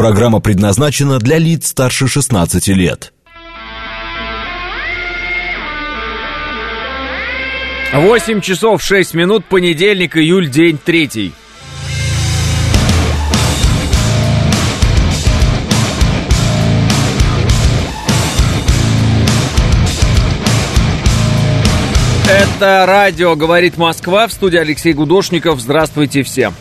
Программа предназначена для лиц старше 16 лет. 8 часов 6 минут, понедельник, июль, день третий. Это радио «Говорит Москва» в студии Алексей Гудошников. Здравствуйте всем.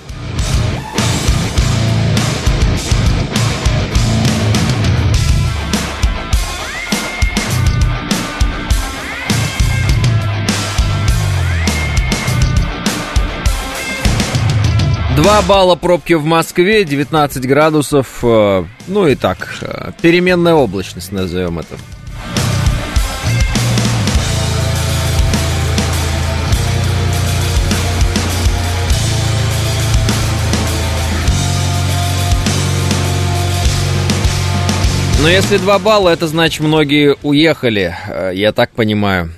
Два балла пробки в Москве, 19 градусов, э, ну и так, э, переменная облачность, назовем это. Но если два балла, это значит многие уехали, э, я так понимаю.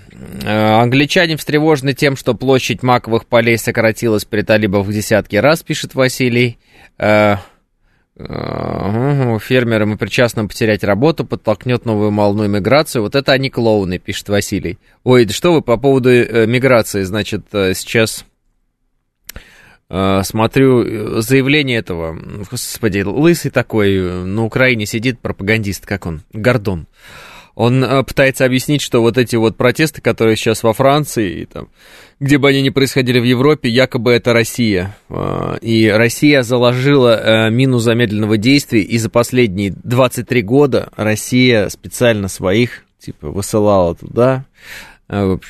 Э, англичане встревожены тем, что площадь маковых полей сократилась при талибах в десятки раз, пишет Василий. Э, фермерам и причастным потерять работу подтолкнет новую волну миграцию. Вот это они клоуны, пишет Василий. Ой, да что вы по поводу миграции, значит, сейчас смотрю заявление этого, господи, лысый такой, на Украине сидит пропагандист, как он, Гордон. Он э, пытается объяснить, что вот эти вот протесты, которые сейчас во Франции, и там, где бы они ни происходили в Европе, якобы это Россия. Э, и Россия заложила э, мину замедленного действия, и за последние 23 года Россия специально своих, типа, высылала туда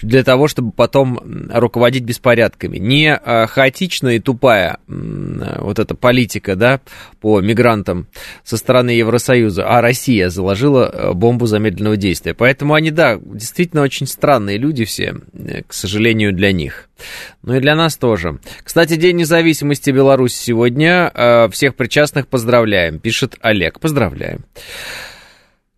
для того, чтобы потом руководить беспорядками. Не э, хаотичная и тупая э, вот эта политика, да, по мигрантам со стороны Евросоюза, а Россия заложила бомбу замедленного действия. Поэтому они, да, действительно очень странные люди все, к сожалению, для них. Ну и для нас тоже. Кстати, День независимости Беларуси сегодня. Всех причастных поздравляем, пишет Олег. Поздравляем.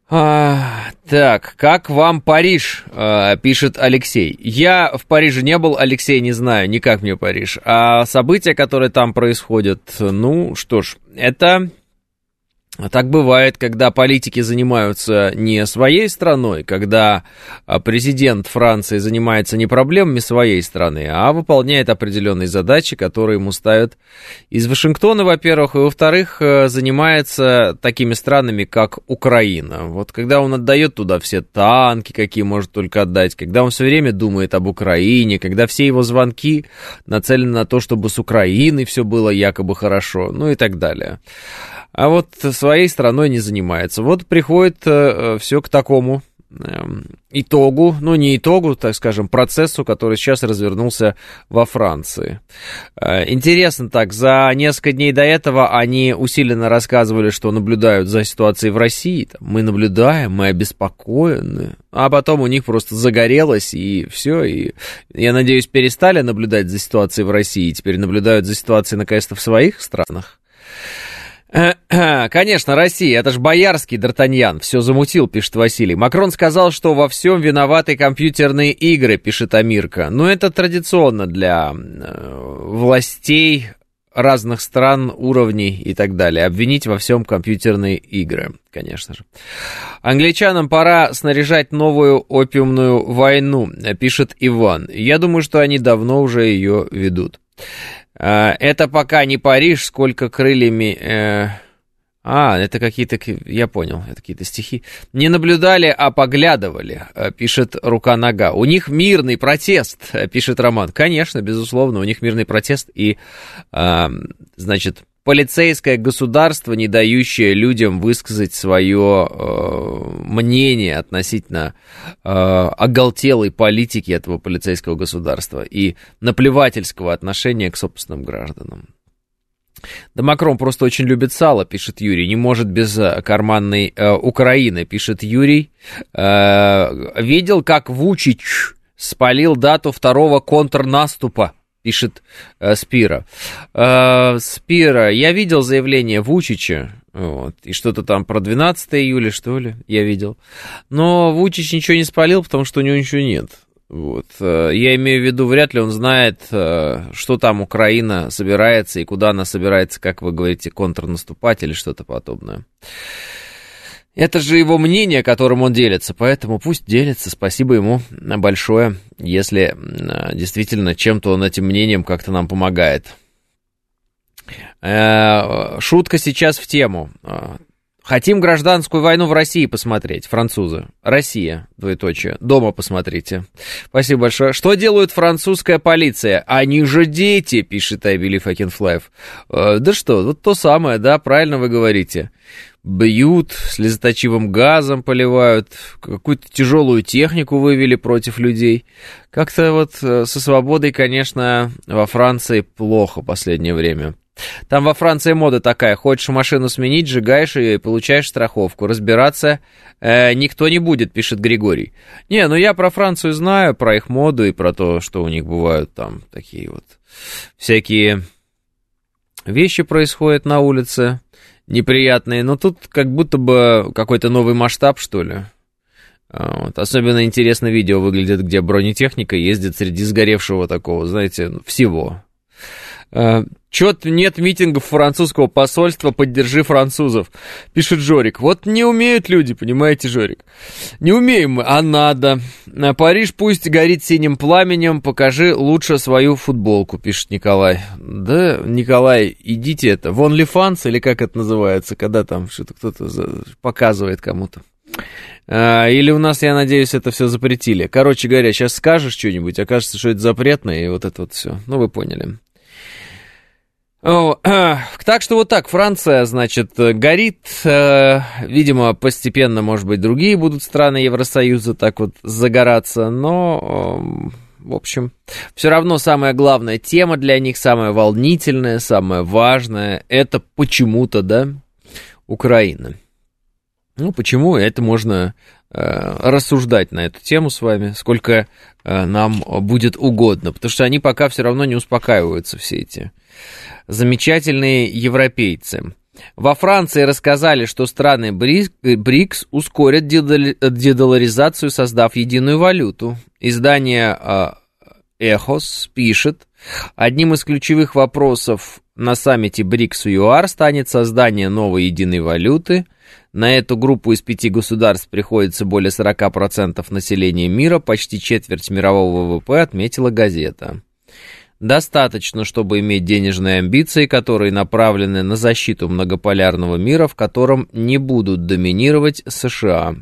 А, так, как вам Париж? А, пишет Алексей. Я в Париже не был, Алексей, не знаю, никак мне Париж. А события, которые там происходят, ну что ж, это так бывает, когда политики занимаются не своей страной, когда а, президент Франции занимается не проблемами своей страны, а выполняет определенные задачи, которые ему ставят из Вашингтона, во-первых, и во-вторых, э, занимается такими странами, как Украина. Вот когда он отдает туда все танки, какие может только отдать, когда он все время думает об Украине, когда все его звонки нацелены на то, чтобы с Украиной все было якобы хорошо, ну и так далее а вот своей страной не занимается. Вот приходит э, все к такому э, итогу, ну не итогу, так скажем, процессу, который сейчас развернулся во Франции. Э, интересно так, за несколько дней до этого они усиленно рассказывали, что наблюдают за ситуацией в России. Мы наблюдаем, мы обеспокоены. А потом у них просто загорелось, и все. И, я надеюсь, перестали наблюдать за ситуацией в России, и теперь наблюдают за ситуацией, наконец-то, в своих странах. Конечно, Россия, это ж боярский Д'Артаньян, все замутил, пишет Василий. Макрон сказал, что во всем виноваты компьютерные игры, пишет Амирка. Но это традиционно для э, властей разных стран, уровней и так далее. Обвинить во всем компьютерные игры, конечно же. Англичанам пора снаряжать новую опиумную войну, пишет Иван. Я думаю, что они давно уже ее ведут. А, это пока не Париж, сколько крыльями... Э... А, это какие-то, я понял, это какие-то стихи. Не наблюдали, а поглядывали, э, пишет рука-нога. У них мирный протест, э, пишет Роман. Конечно, безусловно, у них мирный протест. И, значит, полицейское государство, не дающее людям высказать свое э, мнение относительно э, оголтелой политики этого полицейского государства и наплевательского отношения к собственным гражданам. Да Макрон просто очень любит сало, пишет Юрий. Не может без э, карманной э, Украины, пишет Юрий. Э, видел, как Вучич спалил дату второго контрнаступа пишет э, Спира. Э, Спира, я видел заявление Вучича, вот, и что-то там про 12 июля, что ли, я видел. Но Вучич ничего не спалил, потому что у него ничего нет. Вот. Э, я имею в виду, вряд ли он знает, э, что там Украина собирается и куда она собирается, как вы говорите, контрнаступать или что-то подобное. Это же его мнение, которым он делится, поэтому пусть делится. Спасибо ему большое, если э, действительно чем-то он этим мнением как-то нам помогает. Шутка сейчас в тему. Хотим гражданскую войну в России посмотреть, французы. Россия, двоеточие. Дома посмотрите. Спасибо большое. Что делает французская полиция? Они же дети, пишет I Believe. Э, да что, вот то самое, да, правильно вы говорите. Бьют, слезоточивым газом поливают, какую-то тяжелую технику вывели против людей. Как-то вот э, со свободой, конечно, во Франции плохо последнее время. Там во Франции мода такая, хочешь машину сменить, сжигаешь ее и получаешь страховку. Разбираться э, никто не будет, пишет Григорий. Не, ну я про Францию знаю, про их моду и про то, что у них бывают там такие вот всякие вещи происходят на улице неприятные. Но тут как будто бы какой-то новый масштаб, что ли. А, вот. Особенно интересно видео выглядит, где бронетехника ездит среди сгоревшего такого, знаете, всего. Чет нет митингов французского посольства «Поддержи французов», пишет Жорик. Вот не умеют люди, понимаете, Жорик? Не умеем мы, а надо. А Париж пусть горит синим пламенем, покажи лучше свою футболку, пишет Николай. Да, Николай, идите это, в OnlyFans или как это называется, когда там что-то кто-то показывает кому-то. А, или у нас, я надеюсь, это все запретили. Короче говоря, сейчас скажешь что-нибудь, окажется, что это запретно, и вот это вот все. Ну, вы поняли. Так что вот так, Франция, значит, горит. Э, видимо, постепенно, может быть, другие будут страны Евросоюза так вот загораться, но, эм, в общем, все равно самая главная тема для них, самая волнительная, самая важная, это почему-то, да, Украина. Ну, почему? Это можно рассуждать на эту тему с вами, сколько э, нам будет угодно, потому что они пока все равно не успокаиваются, все эти замечательные европейцы. Во Франции рассказали, что страны БРИКС ускорят дедоларизацию, создав единую валюту. Издание а, «Эхос» пишет, одним из ключевых вопросов на саммите БРИКС ЮАР станет создание новой единой валюты. На эту группу из пяти государств приходится более 40% населения мира, почти четверть мирового ВВП, отметила газета. Достаточно, чтобы иметь денежные амбиции, которые направлены на защиту многополярного мира, в котором не будут доминировать США.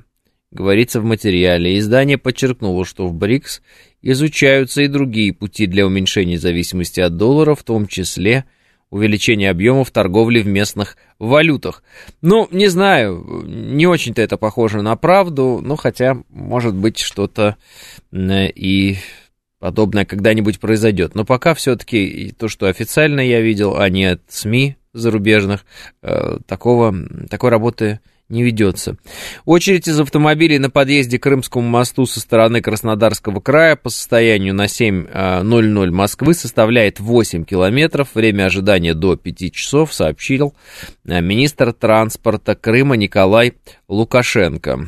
Говорится в материале. Издание подчеркнуло, что в БРИКС изучаются и другие пути для уменьшения зависимости от доллара, в том числе увеличение объемов торговли в местных валютах. Ну, не знаю, не очень-то это похоже на правду, но хотя, может быть, что-то и подобное когда-нибудь произойдет. Но пока все-таки то, что официально я видел, а не от СМИ зарубежных, э, такого, такой работы не ведется. Очередь из автомобилей на подъезде к Крымскому мосту со стороны Краснодарского края по состоянию на 7.00 э, Москвы составляет 8 километров. Время ожидания до 5 часов, сообщил э, министр транспорта Крыма Николай Лукашенко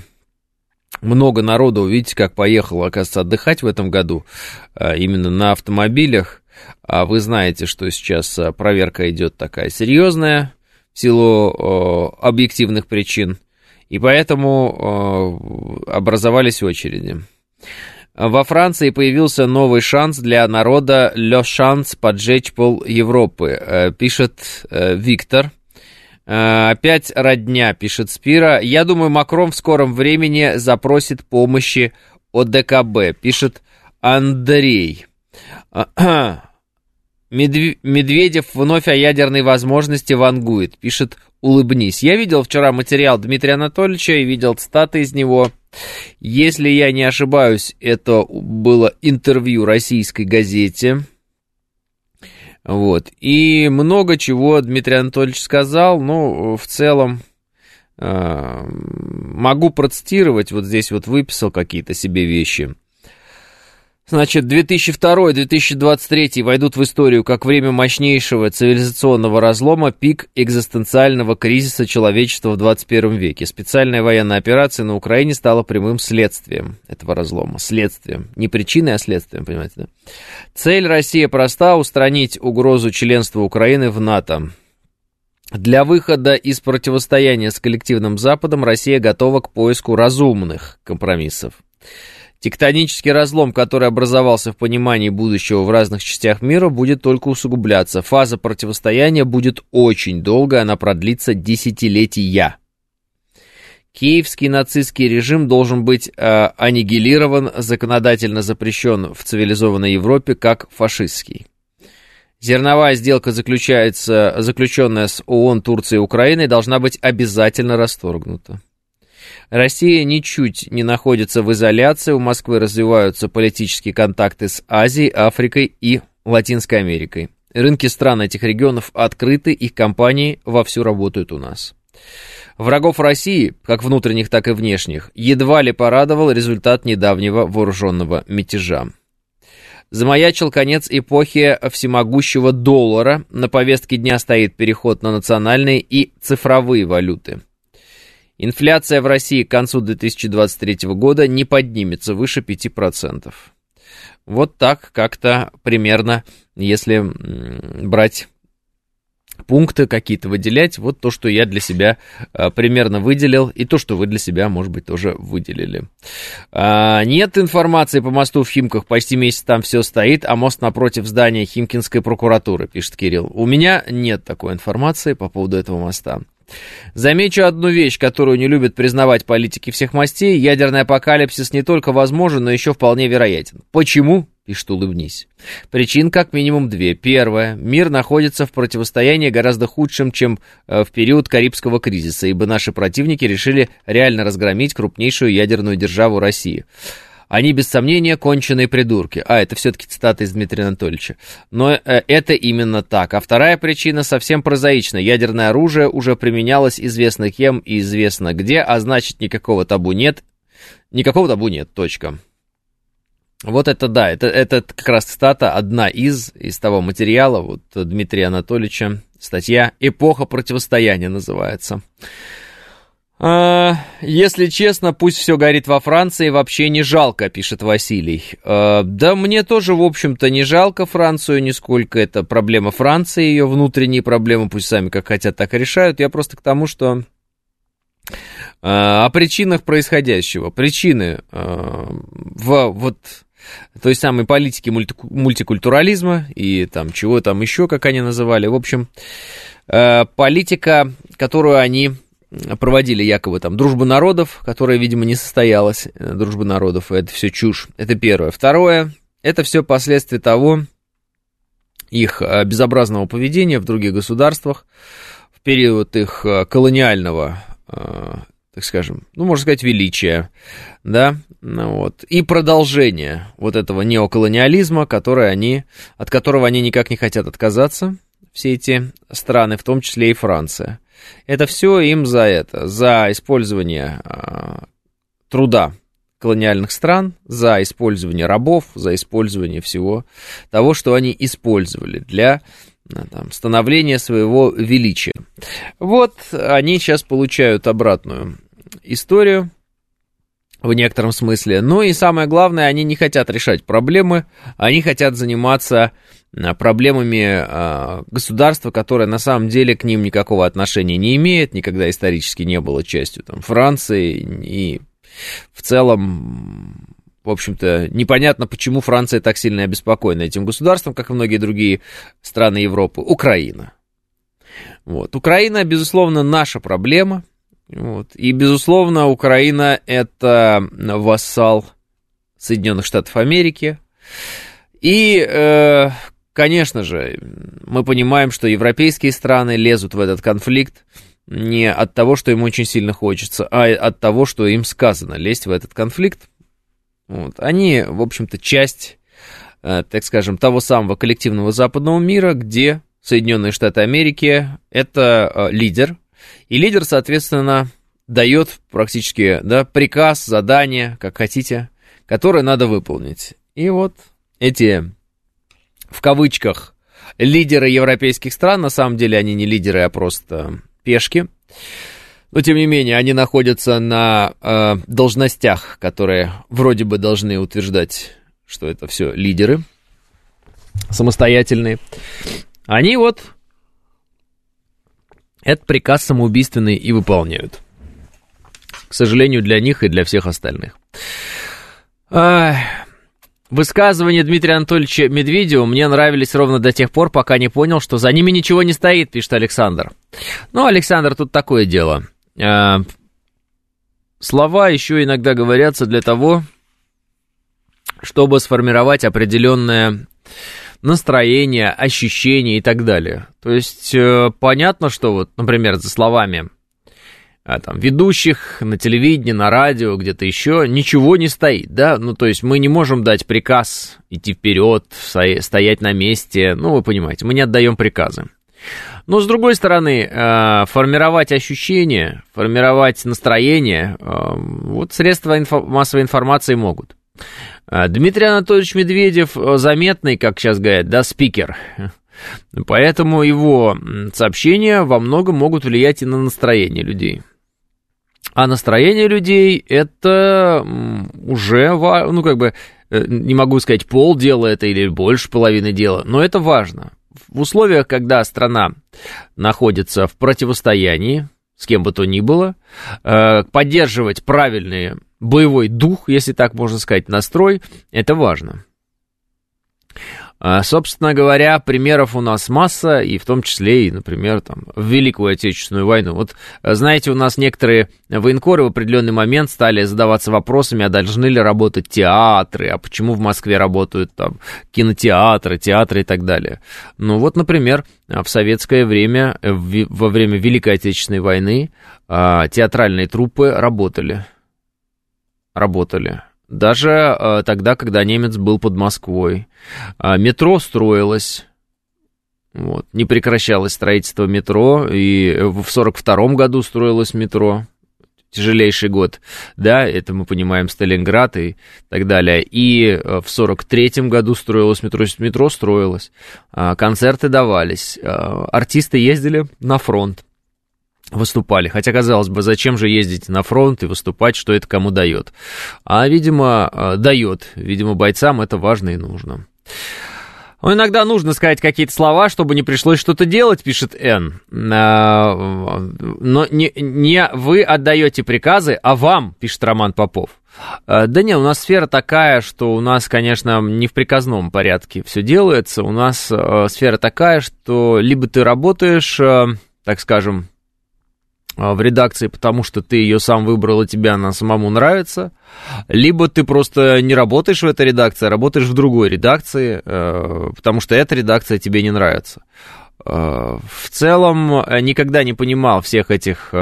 много народу, видите, как поехало, оказывается, отдыхать в этом году а, именно на автомобилях. А вы знаете, что сейчас проверка идет такая серьезная в силу объективных причин, и поэтому образовались очереди. Во Франции появился новый шанс для народа «Ле шанс поджечь пол Европы», э, пишет э, Виктор – Э, опять родня, пишет Спира. Я думаю, Макрон в скором времени запросит помощи от ДКБ, пишет Андрей. Медведев вновь о ядерной возможности вангует, пишет «Улыбнись». Я видел вчера материал Дмитрия Анатольевича и видел цитаты из него. Если я не ошибаюсь, это было интервью российской газете. Вот. И много чего Дмитрий Анатольевич сказал, но в целом э, могу процитировать, вот здесь вот выписал какие-то себе вещи. Значит, 2002-2023 войдут в историю как время мощнейшего цивилизационного разлома, пик экзистенциального кризиса человечества в 21 веке. Специальная военная операция на Украине стала прямым следствием этого разлома. Следствием. Не причиной, а следствием, понимаете, да? Цель России проста – устранить угрозу членства Украины в НАТО. Для выхода из противостояния с коллективным Западом Россия готова к поиску разумных компромиссов. Тектонический разлом, который образовался в понимании будущего в разных частях мира, будет только усугубляться. Фаза противостояния будет очень долгой, она продлится десятилетия. Киевский нацистский режим должен быть э, аннигилирован, законодательно запрещен в цивилизованной Европе как фашистский. Зерновая сделка, заключается, заключенная с ООН, Турцией и Украиной, должна быть обязательно расторгнута. Россия ничуть не находится в изоляции, у Москвы развиваются политические контакты с Азией, Африкой и Латинской Америкой. Рынки стран этих регионов открыты, их компании вовсю работают у нас. Врагов России, как внутренних, так и внешних, едва ли порадовал результат недавнего вооруженного мятежа. Замаячил конец эпохи всемогущего доллара. На повестке дня стоит переход на национальные и цифровые валюты. Инфляция в России к концу 2023 года не поднимется выше 5%. Вот так как-то примерно, если брать пункты какие-то выделять, вот то, что я для себя а, примерно выделил, и то, что вы для себя, может быть, тоже выделили. А, нет информации по мосту в Химках, почти месяц там все стоит, а мост напротив здания Химкинской прокуратуры, пишет Кирилл. У меня нет такой информации по поводу этого моста. Замечу одну вещь, которую не любят признавать политики всех мастей. Ядерный апокалипсис не только возможен, но еще вполне вероятен. Почему? Пишет «Улыбнись». Причин как минимум две. Первое. Мир находится в противостоянии гораздо худшем, чем э, в период Карибского кризиса, ибо наши противники решили реально разгромить крупнейшую ядерную державу России. Они, без сомнения, конченые придурки. А, это все-таки цитата из Дмитрия Анатольевича. Но э, это именно так. А вторая причина совсем прозаична. Ядерное оружие уже применялось известно кем и известно где, а значит, никакого табу нет. Никакого табу нет, точка. Вот это да, это, это как раз цитата, одна из, из того материала, вот Дмитрия Анатольевича, статья «Эпоха противостояния» называется. А, если честно, пусть все горит во Франции, вообще не жалко, пишет Василий. А, да мне тоже, в общем-то, не жалко Францию нисколько. Это проблема Франции, ее внутренние проблемы, пусть сами как хотят, так и решают. Я просто к тому, что а, о причинах происходящего. Причины в вот той самой политики мульти, мультикультурализма и там чего там еще, как они называли. В общем, политика, которую они проводили якобы там дружбу народов, которая, видимо, не состоялась, э, дружба народов, это все чушь, это первое. Второе, это все последствия того, их э, безобразного поведения в других государствах в период их э, колониального, так скажем, ну, можно сказать, величия, да, ну, вот, и продолжение вот этого неоколониализма, который они, от которого они никак не хотят отказаться, все эти страны, в том числе и Франция. Это все им за это, за использование а, труда колониальных стран, за использование рабов, за использование всего того, что они использовали для а, там, становления своего величия. Вот они сейчас получают обратную историю в некотором смысле. Ну и самое главное, они не хотят решать проблемы, они хотят заниматься а, проблемами а, государства, которое на самом деле к ним никакого отношения не имеет, никогда исторически не было частью там, Франции, и в целом, в общем-то, непонятно, почему Франция так сильно обеспокоена этим государством, как и многие другие страны Европы. Украина. Вот. Украина, безусловно, наша проблема. Вот. И, безусловно, Украина это вассал Соединенных Штатов Америки. И, э, Конечно же, мы понимаем, что европейские страны лезут в этот конфликт не от того, что им очень сильно хочется, а от того, что им сказано лезть в этот конфликт. Вот. Они, в общем-то, часть, э, так скажем, того самого коллективного западного мира, где Соединенные Штаты Америки это э, лидер, и лидер, соответственно, дает практически да, приказ, задание, как хотите, которое надо выполнить. И вот эти, в кавычках, лидеры европейских стран, на самом деле они не лидеры, а просто пешки. Но, тем не менее, они находятся на э, должностях, которые вроде бы должны утверждать, что это все лидеры самостоятельные. Они вот этот приказ самоубийственный и выполняют. К сожалению, для них и для всех остальных. Высказывания Дмитрия Анатольевича Медведева мне нравились ровно до тех пор, пока не понял, что за ними ничего не стоит, пишет Александр. Ну, Александр, тут такое дело. А, слова еще иногда говорятся для того, чтобы сформировать определенное настроение, ощущение и так далее. То есть э, понятно, что вот, например, за словами а, там, ведущих на телевидении, на радио, где-то еще, ничего не стоит, да, ну, то есть мы не можем дать приказ идти вперед, стоять на месте, ну, вы понимаете, мы не отдаем приказы. Но, с другой стороны, э, формировать ощущения, формировать настроение, э, вот средства инфо- массовой информации могут. Дмитрий Анатольевич Медведев заметный, как сейчас говорят, да, спикер. Поэтому его сообщения во многом могут влиять и на настроение людей. А настроение людей это уже, ну как бы, э, не могу сказать пол дела это или больше половины дела, но это важно. В условиях, когда страна находится в противостоянии, с кем бы то ни было, э, поддерживать правильный боевой дух, если так можно сказать, настрой, это важно. А, собственно говоря, примеров у нас масса, и в том числе и, например, там, в Великую Отечественную войну. Вот, знаете, у нас некоторые военкоры в определенный момент стали задаваться вопросами, а должны ли работать театры, а почему в Москве работают там кинотеатры, театры и так далее. Ну вот, например, в советское время, во время Великой Отечественной войны, а, театральные труппы работали. Работали. Даже э, тогда, когда немец был под Москвой. Э, метро строилось, вот, не прекращалось строительство метро, и в 42 году строилось метро, тяжелейший год, да, это мы понимаем Сталинград и так далее. И э, в 43 году строилось метро, метро строилось, э, концерты давались, э, артисты ездили на фронт выступали. Хотя, казалось бы, зачем же ездить на фронт и выступать, что это кому дает? А, видимо, э, дает. Видимо, бойцам это важно и нужно. Но ну, иногда нужно сказать какие-то слова, чтобы не пришлось что-то делать, пишет Н. А, но не, не вы отдаете приказы, а вам, пишет Роман Попов. А, да не, у нас сфера такая, что у нас, конечно, не в приказном порядке все делается. У нас э, сфера такая, что либо ты работаешь, э, так скажем, в редакции, потому что ты ее сам выбрал, и тебе она самому нравится, либо ты просто не работаешь в этой редакции, а работаешь в другой редакции, э, потому что эта редакция тебе не нравится. Э, в целом э, никогда не понимал всех этих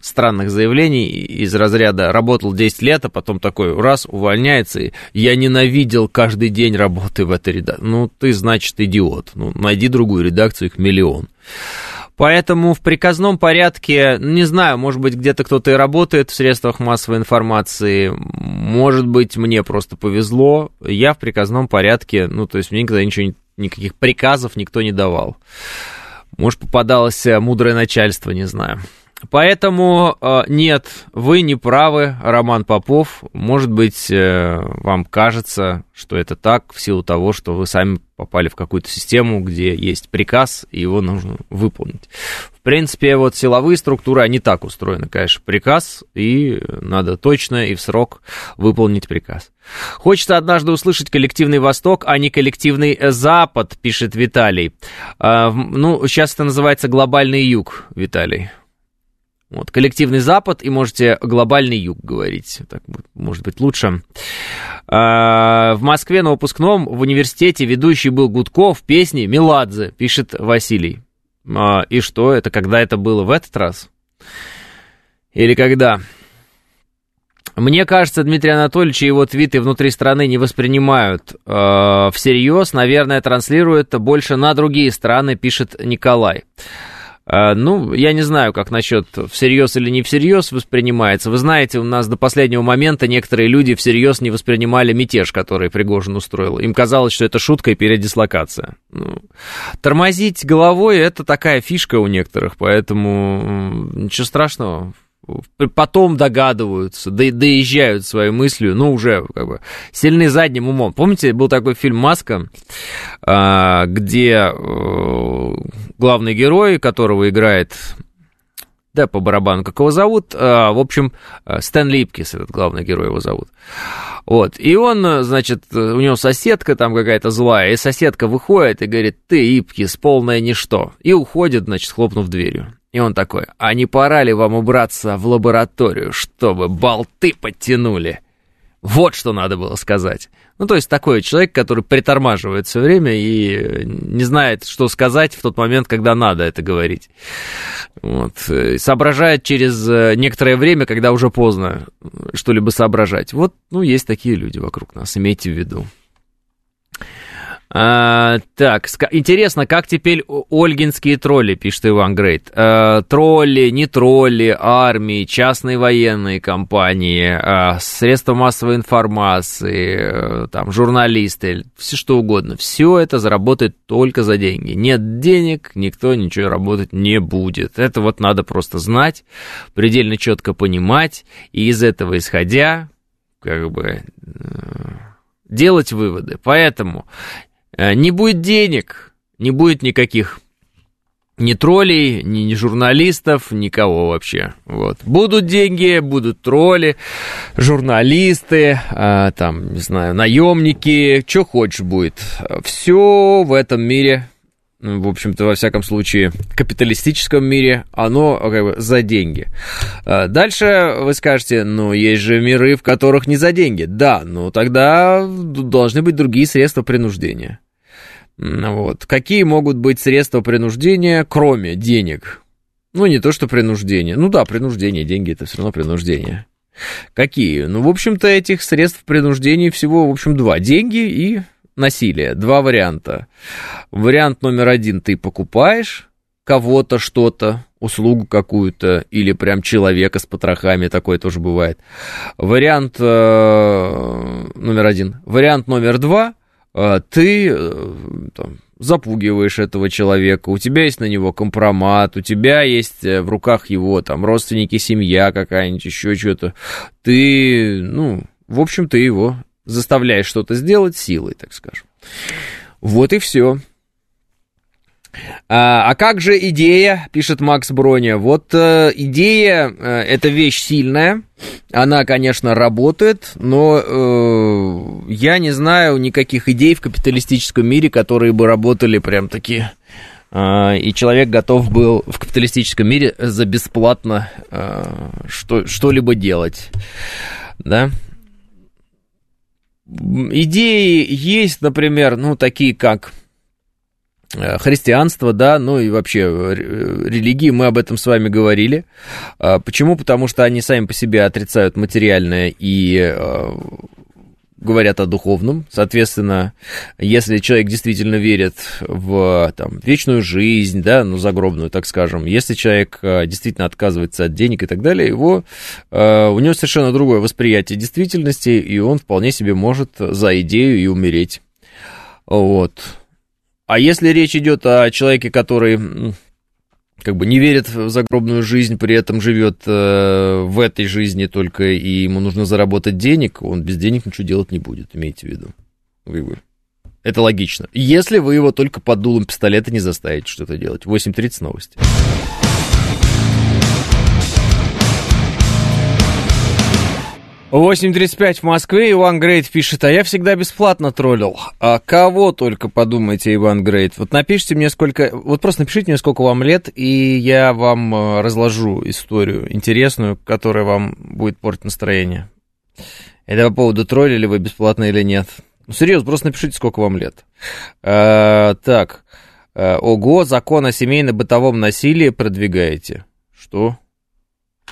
странных заявлений из разряда «работал 10 лет, а потом такой раз увольняется, и я ненавидел каждый день работы в этой редакции». Ну, ты, значит, идиот. Ну, найди другую редакцию, их миллион. Поэтому в приказном порядке, не знаю, может быть, где-то кто-то и работает в средствах массовой информации, может быть, мне просто повезло, я в приказном порядке, ну, то есть мне никогда ничего, никаких приказов никто не давал. Может, попадалось э, мудрое начальство, не знаю. Поэтому э, нет, вы не правы, Роман Попов. Может быть, э, вам кажется, что это так в силу того, что вы сами попали в какую-то систему, где есть приказ, и его нужно выполнить. В принципе, вот силовые структуры, они так устроены, конечно, приказ, и надо точно и в срок выполнить приказ. Хочется однажды услышать коллективный Восток, а не коллективный Запад, пишет Виталий. Э, ну, сейчас это называется глобальный юг, Виталий. Вот, коллективный Запад и можете глобальный юг говорить. Так может быть лучше. А, в Москве на выпускном в университете ведущий был Гудков песни Меладзе, пишет Василий. А, и что, это когда это было в этот раз? Или когда? Мне кажется, Дмитрий Анатольевич и его твиты внутри страны не воспринимают э, всерьез. Наверное, транслируют больше на другие страны, пишет Николай. А, ну, я не знаю, как насчет всерьез или не всерьез воспринимается. Вы знаете, у нас до последнего момента некоторые люди всерьез не воспринимали мятеж, который Пригожин устроил. Им казалось, что это шутка и передислокация. Ну, тормозить головой – это такая фишка у некоторых, поэтому ничего страшного потом догадываются, да, доезжают своей мыслью, ну, уже как бы сильны задним умом. Помните, был такой фильм «Маска», а, где э, главный герой, которого играет да, по барабану, как его зовут. А, в общем, э, Стэн Липкис, этот главный герой его зовут. Вот, и он, значит, у него соседка там какая-то злая, и соседка выходит и говорит, ты, Липкис, полное ничто. И уходит, значит, хлопнув дверью. И он такой, а не пора ли вам убраться в лабораторию, чтобы болты подтянули? Вот что надо было сказать. Ну, то есть такой человек, который притормаживает все время и не знает, что сказать в тот момент, когда надо это говорить. Вот. Соображает через э, некоторое время, когда уже поздно что-либо соображать. Вот, ну, есть такие люди вокруг нас, имейте в виду. А, так, интересно, как теперь ольгинские тролли, пишет Иван Грейт. А, тролли, не тролли, армии, частные военные компании, а, средства массовой информации, а, там, журналисты, все что угодно. Все это заработает только за деньги. Нет денег, никто ничего работать не будет. Это вот надо просто знать, предельно четко понимать, и из этого исходя, как бы делать выводы. Поэтому Э, не будет денег, не будет никаких ни троллей, ни, ни журналистов, никого вообще. Вот. Будут деньги, будут тролли, журналисты, а, там, не знаю, наемники, что хочешь будет. Все в этом мире, в общем-то, во всяком случае, капиталистическом мире, оно как бы за деньги. А дальше вы скажете, ну, есть же миры, в которых не за деньги. Да, ну тогда должны быть другие средства принуждения. Вот. Какие могут быть средства принуждения, кроме денег? Ну, не то, что принуждение. Ну да, принуждение, деньги это все равно принуждение. Какие? Ну, в общем-то, этих средств принуждения всего, в общем, два. Деньги и насилие. Два варианта. Вариант номер один, ты покупаешь кого-то что-то, услугу какую-то, или прям человека с потрохами, такое тоже бывает. Вариант э, номер один. Вариант номер два, а, ты э, там, запугиваешь этого человека, у тебя есть на него компромат, у тебя есть э, в руках его там родственники, семья какая-нибудь, еще что-то. Ты, ну, в общем, ты его заставляешь что-то сделать силой, так скажем. Вот и все. А, а как же идея, пишет Макс Броня. Вот э, идея э, это вещь сильная, она, конечно, работает, но э, я не знаю никаких идей в капиталистическом мире, которые бы работали прям такие. Э, и человек готов был в капиталистическом мире за бесплатно э, что, что-либо делать, да. Идеи есть, например, ну такие как Э, христианство, да, ну и вообще э, религии, мы об этом с вами говорили. А, почему? Потому что они сами по себе отрицают материальное и э, говорят о духовном. Соответственно, если человек действительно верит в там, вечную жизнь, да, ну, загробную, так скажем, если человек действительно отказывается от денег и так далее, его, у него совершенно другое восприятие действительности, и он вполне себе может за идею и умереть. Вот. А если речь идет о человеке, который как бы не верит в загробную жизнь, при этом живет э, в этой жизни только, и ему нужно заработать денег, он без денег ничего делать не будет, имейте в виду. Вы, Это логично. Если вы его только под дулом пистолета не заставите что-то делать. 8.30 новости. 8.35 в Москве. Иван Грейт пишет, а я всегда бесплатно троллил. А кого только подумайте, Иван Грейт. Вот напишите мне сколько... Вот просто напишите мне, сколько вам лет, и я вам э, разложу историю интересную, которая вам будет портить настроение. Это по поводу троллили вы бесплатно или нет. Ну, серьезно, просто напишите, сколько вам лет. А, так. А, ого, закон о семейно-бытовом насилии продвигаете. Что?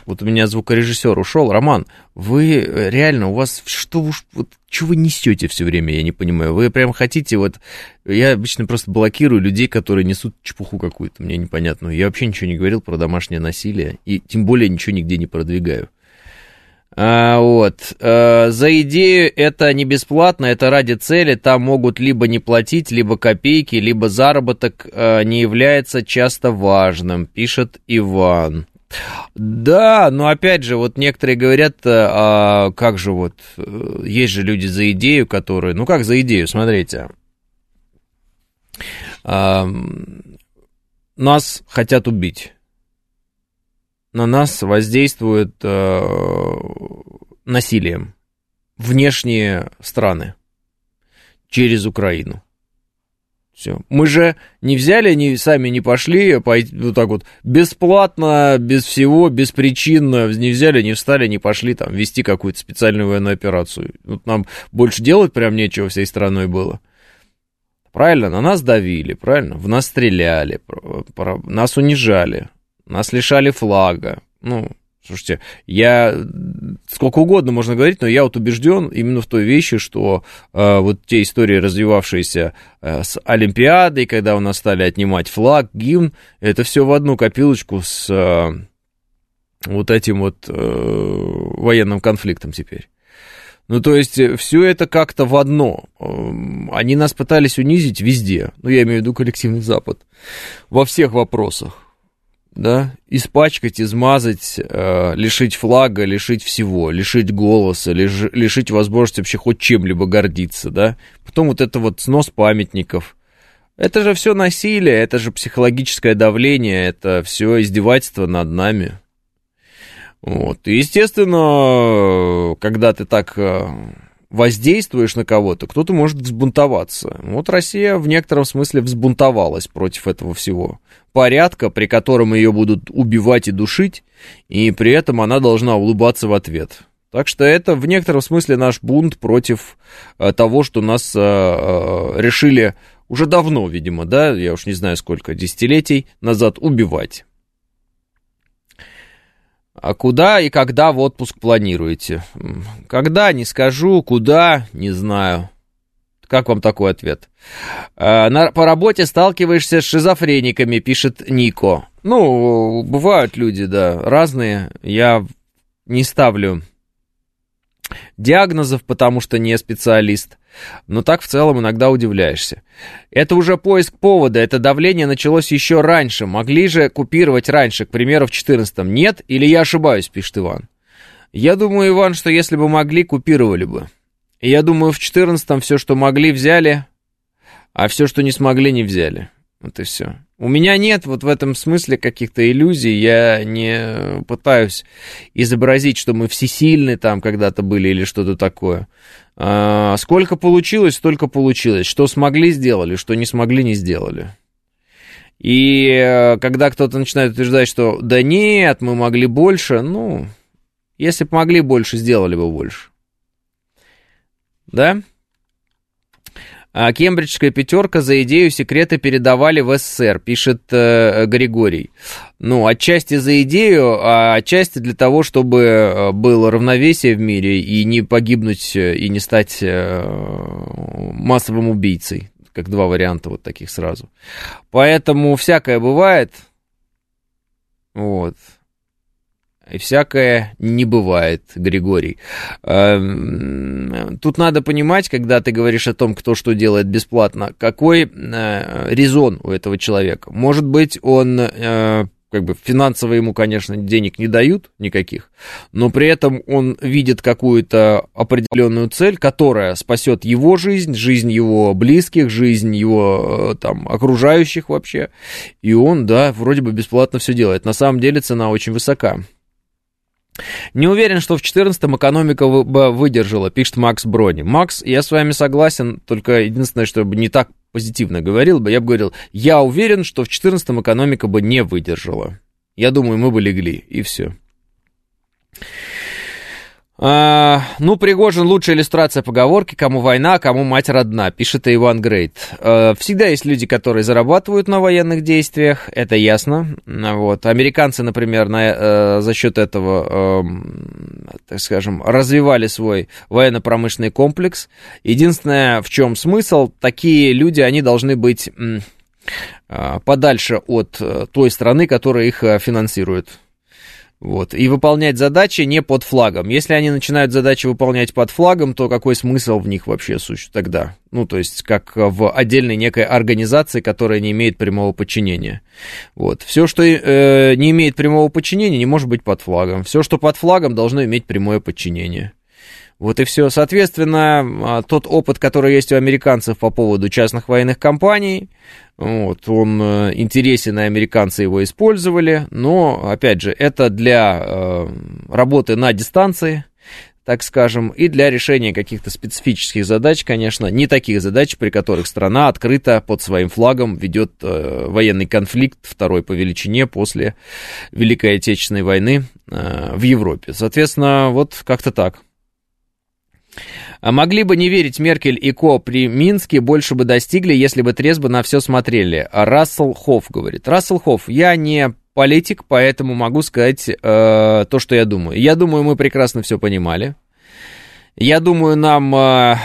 Вот у меня звукорежиссер ушел. Роман, вы э, реально, у вас что уж, вот, что вы несете все время, я не понимаю. Вы прям хотите вот... Я обычно просто блокирую людей, которые несут чепуху какую-то, мне непонятную. Я вообще ничего не говорил про домашнее насилие, и тем более ничего нигде не продвигаю. А, вот. А, за идею это не бесплатно, это ради цели. Там могут либо не платить, либо копейки, либо заработок а, не является часто важным, пишет Иван. Да, но опять же, вот некоторые говорят, а как же вот, э, есть же люди за идею, которые, ну как за идею, смотрите, а, нас хотят убить на нас воздействует э, насилием внешние страны через Украину. Все. Мы же не взяли, не, сами не пошли, пойти, вот так вот, бесплатно, без всего, беспричинно, не взяли, не встали, не пошли там вести какую-то специальную военную операцию. Вот нам больше делать прям нечего всей страной было. Правильно, на нас давили, правильно, в нас стреляли, нас унижали, нас лишали флага. Ну, слушайте, я сколько угодно можно говорить, но я вот убежден именно в той вещи, что э, вот те истории, развивавшиеся э, с Олимпиадой, когда у нас стали отнимать флаг, гимн, это все в одну копилочку с э, вот этим вот э, военным конфликтом теперь. Ну, то есть, все это как-то в одно. Эм, они нас пытались унизить везде. Ну, я имею в виду коллективный Запад. Во всех вопросах да, испачкать, измазать, э, лишить флага, лишить всего, лишить голоса, лиш, лишить возможности вообще хоть чем-либо гордиться, да. Потом вот это вот снос памятников. Это же все насилие, это же психологическое давление, это все издевательство над нами. Вот. И, естественно, когда ты так э, воздействуешь на кого-то, кто-то может взбунтоваться. Вот Россия в некотором смысле взбунтовалась против этого всего. Порядка, при котором ее будут убивать и душить, и при этом она должна улыбаться в ответ. Так что это в некотором смысле наш бунт против э, того, что нас э, э, решили уже давно, видимо, да, я уж не знаю сколько, десятилетий назад убивать. А куда и когда в отпуск планируете? Когда, не скажу, куда, не знаю. Как вам такой ответ? А, по работе сталкиваешься с шизофрениками, пишет Нико. Ну, бывают люди, да, разные. Я не ставлю диагнозов, потому что не специалист. Но так в целом иногда удивляешься. Это уже поиск повода, это давление началось еще раньше. Могли же купировать раньше, к примеру, в 14-м. Нет? Или я ошибаюсь, пишет Иван. Я думаю, Иван, что если бы могли, купировали бы. Я думаю, в 14-м все, что могли, взяли, а все, что не смогли, не взяли. Вот и все. У меня нет вот в этом смысле каких-то иллюзий. Я не пытаюсь изобразить, что мы всесильны там когда-то были или что-то такое. А, сколько получилось, столько получилось. Что смогли, сделали, что не смогли, не сделали. И э, когда кто-то начинает утверждать, что да нет, мы могли больше, ну, если бы могли больше, сделали бы больше. Да? А Кембриджская пятерка за идею секреты передавали в СССР, пишет э, Григорий. Ну, отчасти за идею, а отчасти для того, чтобы э, было равновесие в мире и не погибнуть э, и не стать э, массовым убийцей. Как два варианта вот таких сразу. Поэтому всякое бывает. Вот и всякое не бывает, Григорий. Эм, тут надо понимать, когда ты говоришь о том, кто что делает бесплатно, какой э, резон у этого человека. Может быть, он э, как бы финансово ему, конечно, денег не дают никаких, но при этом он видит какую-то определенную цель, которая спасет его жизнь, жизнь его близких, жизнь его э, там окружающих вообще, и он, да, вроде бы бесплатно все делает. На самом деле цена очень высока. Не уверен, что в 14-м экономика бы выдержала, пишет Макс Брони. Макс, я с вами согласен, только единственное, что бы не так позитивно говорил бы, я бы говорил, я уверен, что в 14-м экономика бы не выдержала. Я думаю, мы бы легли, и все. А, ну, Пригожин лучшая иллюстрация поговорки «Кому война, кому мать родна», пишет Иван Грейт. А, всегда есть люди, которые зарабатывают на военных действиях, это ясно. Вот. Американцы, например, на, э, за счет этого, э, так скажем, развивали свой военно-промышленный комплекс. Единственное, в чем смысл, такие люди, они должны быть э, подальше от э, той страны, которая их э, финансирует. Вот, и выполнять задачи не под флагом. Если они начинают задачи выполнять под флагом, то какой смысл в них вообще существует тогда? Ну, то есть, как в отдельной некой организации, которая не имеет прямого подчинения. Вот. Все, что э, не имеет прямого подчинения, не может быть под флагом. Все, что под флагом, должно иметь прямое подчинение. Вот и все. Соответственно, а, тот опыт, который есть у американцев по поводу частных военных компаний, вот, он э, интересен, и американцы его использовали, но, опять же, это для э, работы на дистанции, так скажем, и для решения каких-то специфических задач, конечно, не таких задач, при которых страна открыто под своим флагом ведет э, военный конфликт второй по величине после Великой Отечественной войны э, в Европе. Соответственно, вот как-то так. А могли бы не верить Меркель и Ко при Минске, больше бы достигли, если бы трезво на все смотрели. Рассел Хофф говорит. Рассел Хофф, я не политик, поэтому могу сказать э, то, что я думаю. Я думаю, мы прекрасно все понимали. Я думаю, нам э,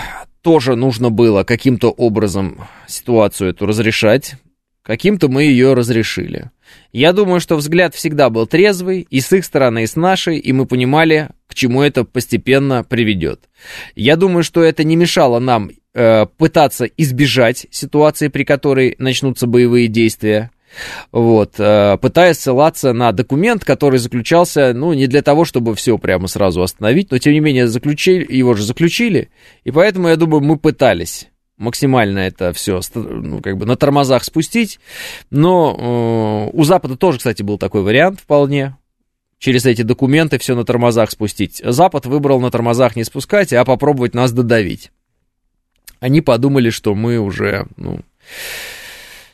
тоже нужно было каким-то образом ситуацию эту разрешать. Каким-то мы ее разрешили. Я думаю, что взгляд всегда был трезвый, и с их стороны, и с нашей, и мы понимали, к чему это постепенно приведет. Я думаю, что это не мешало нам э, пытаться избежать ситуации, при которой начнутся боевые действия. Вот, э, пытаясь ссылаться на документ, который заключался, ну, не для того, чтобы все прямо сразу остановить, но тем не менее заключили, его же заключили, и поэтому, я думаю, мы пытались максимально это все ну, как бы на тормозах спустить. Но э, у Запада тоже, кстати, был такой вариант вполне. Через эти документы все на тормозах спустить. Запад выбрал на тормозах не спускать, а попробовать нас додавить. Они подумали, что мы уже, ну,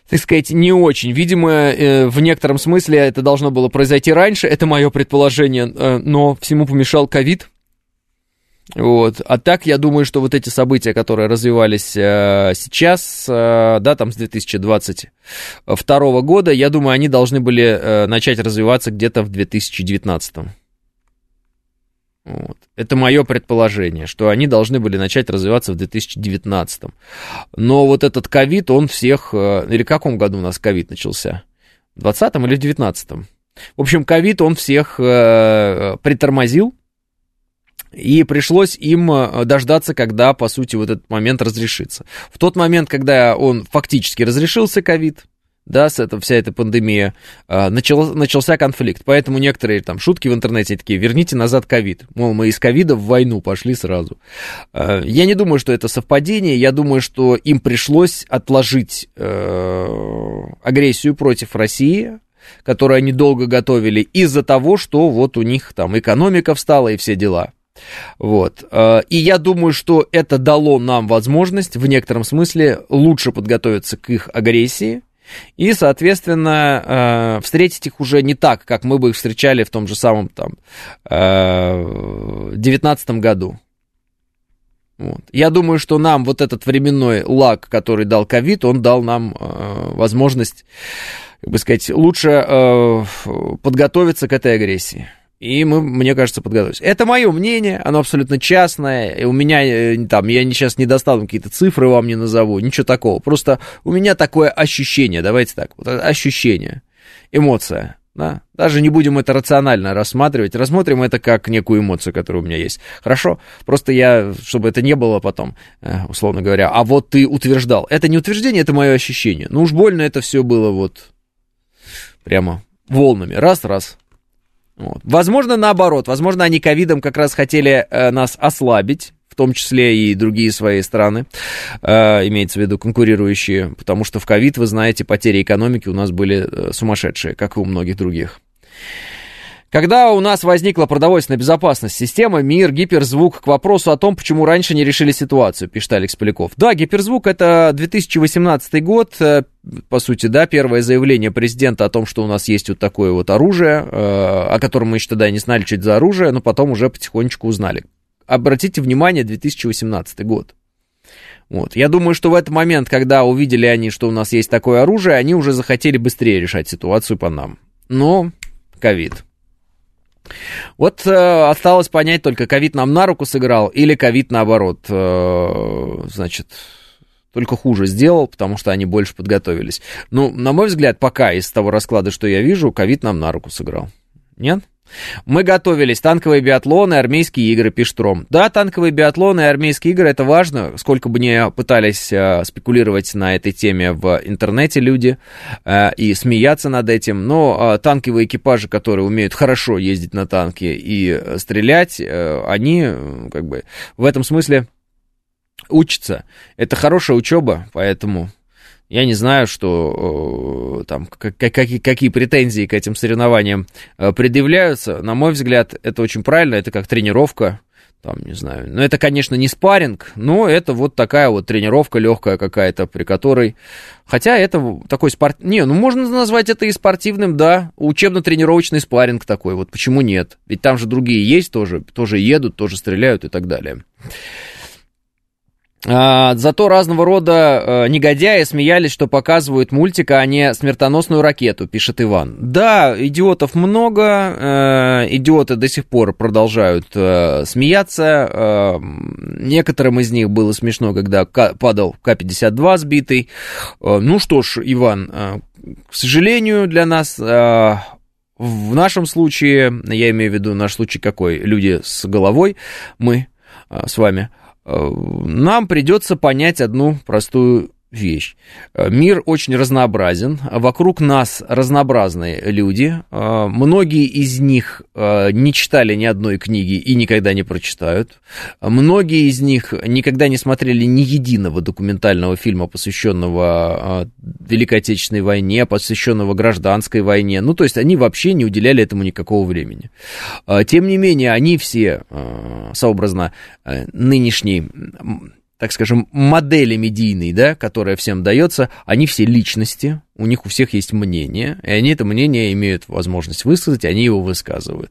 так сказать, не очень. Видимо, э, в некотором смысле это должно было произойти раньше, это мое предположение, э, но всему помешал ковид. Вот. А так, я думаю, что вот эти события, которые развивались э, сейчас, э, да, там с 2022 года, я думаю, они должны были э, начать развиваться где-то в 2019. Вот. Это мое предположение, что они должны были начать развиваться в 2019. Но вот этот ковид, он всех... Э, или в каком году у нас ковид начался? В 20 или в 19 В общем, ковид, он всех э, притормозил, и пришлось им э, дождаться, когда, по сути, вот этот момент разрешится. В тот момент, когда он фактически разрешился, ковид, да, с это, вся эта пандемия, э, начал, начался конфликт. Поэтому некоторые там шутки в интернете такие, верните назад ковид. Мол, мы из ковида в войну пошли сразу. Э, я не думаю, что это совпадение. Я думаю, что им пришлось отложить э, агрессию против России, которую они долго готовили, из-за того, что вот у них там экономика встала и все дела. Вот. Э, и я думаю, что это дало нам возможность в некотором смысле лучше подготовиться к их агрессии, и, соответственно, э, встретить их уже не так, как мы бы их встречали в том же самом там 19 э, году. Вот. Я думаю, что нам вот этот временной лаг, который дал ковид, он дал нам возможность, как бы сказать, лучше подготовиться к этой агрессии. И мы, мне кажется, подготовились. Это мое мнение, оно абсолютно частное. И у меня э, там, я сейчас не достану какие-то цифры вам не назову, ничего такого. Просто у меня такое ощущение, давайте так, вот ощущение, эмоция. Да? Даже не будем это рационально рассматривать, рассмотрим это как некую эмоцию, которая у меня есть. Хорошо? Просто я, чтобы это не было потом, э, условно говоря, а вот ты утверждал. Это не утверждение, это мое ощущение. Ну уж больно это все было вот прямо волнами. Раз-раз. Вот. Возможно, наоборот. Возможно, они ковидом как раз хотели э, нас ослабить, в том числе и другие свои страны, э, имеется в виду конкурирующие, потому что в ковид, вы знаете, потери экономики у нас были э, сумасшедшие, как и у многих других. Когда у нас возникла продовольственная безопасность системы, мир, гиперзвук, к вопросу о том, почему раньше не решили ситуацию, пишет Алекс Поляков. Да, гиперзвук это 2018 год, э, по сути, да, первое заявление президента о том, что у нас есть вот такое вот оружие, э, о котором мы еще тогда не знали, что это за оружие, но потом уже потихонечку узнали. Обратите внимание, 2018 год. Вот. Я думаю, что в этот момент, когда увидели они, что у нас есть такое оружие, они уже захотели быстрее решать ситуацию по нам. Но ковид. Вот э, осталось понять только, ковид нам на руку сыграл или ковид наоборот, э, значит, только хуже сделал, потому что они больше подготовились. Ну, на мой взгляд, пока из того расклада, что я вижу, ковид нам на руку сыграл. Нет? Мы готовились, танковые биатлоны, армейские игры, пишет Ром. Да, танковые биатлоны и армейские игры, это важно, сколько бы ни пытались э, спекулировать на этой теме в интернете люди э, и смеяться над этим, но э, танковые экипажи, которые умеют хорошо ездить на танке и стрелять, э, они э, как бы в этом смысле учатся. Это хорошая учеба, поэтому я не знаю, что э, там как, какие, какие претензии к этим соревнованиям э, предъявляются. На мой взгляд, это очень правильно, это как тренировка, там, не знаю. Но это, конечно, не спарринг, но это вот такая вот тренировка легкая какая-то, при которой... Хотя это такой спорт... Не, ну можно назвать это и спортивным, да, учебно-тренировочный спарринг такой, вот почему нет? Ведь там же другие есть тоже, тоже едут, тоже стреляют и так далее. А, зато разного рода э, негодяи смеялись, что показывают мультик, а не смертоносную ракету, пишет Иван. Да, идиотов много, э, идиоты до сих пор продолжают э, смеяться. Некоторым из них было смешно, когда падал К-52 сбитый. Ну что ж, Иван, к сожалению для нас в нашем случае, я имею в виду наш случай какой, люди с головой, мы с вами, нам придется понять одну простую вещь. Э, мир очень разнообразен, вокруг нас разнообразные люди, э, многие из них э, не читали ни одной книги и никогда не прочитают, многие из них никогда не смотрели ни единого документального фильма, посвященного Великой Отечественной войне, посвященного гражданской войне, ну то есть они вообще не уделяли этому никакого времени. Тем не менее, они все, сообразно нынешней так скажем, модели медийной, да, которая всем дается, они все личности, у них у всех есть мнение, и они это мнение имеют возможность высказать, они его высказывают.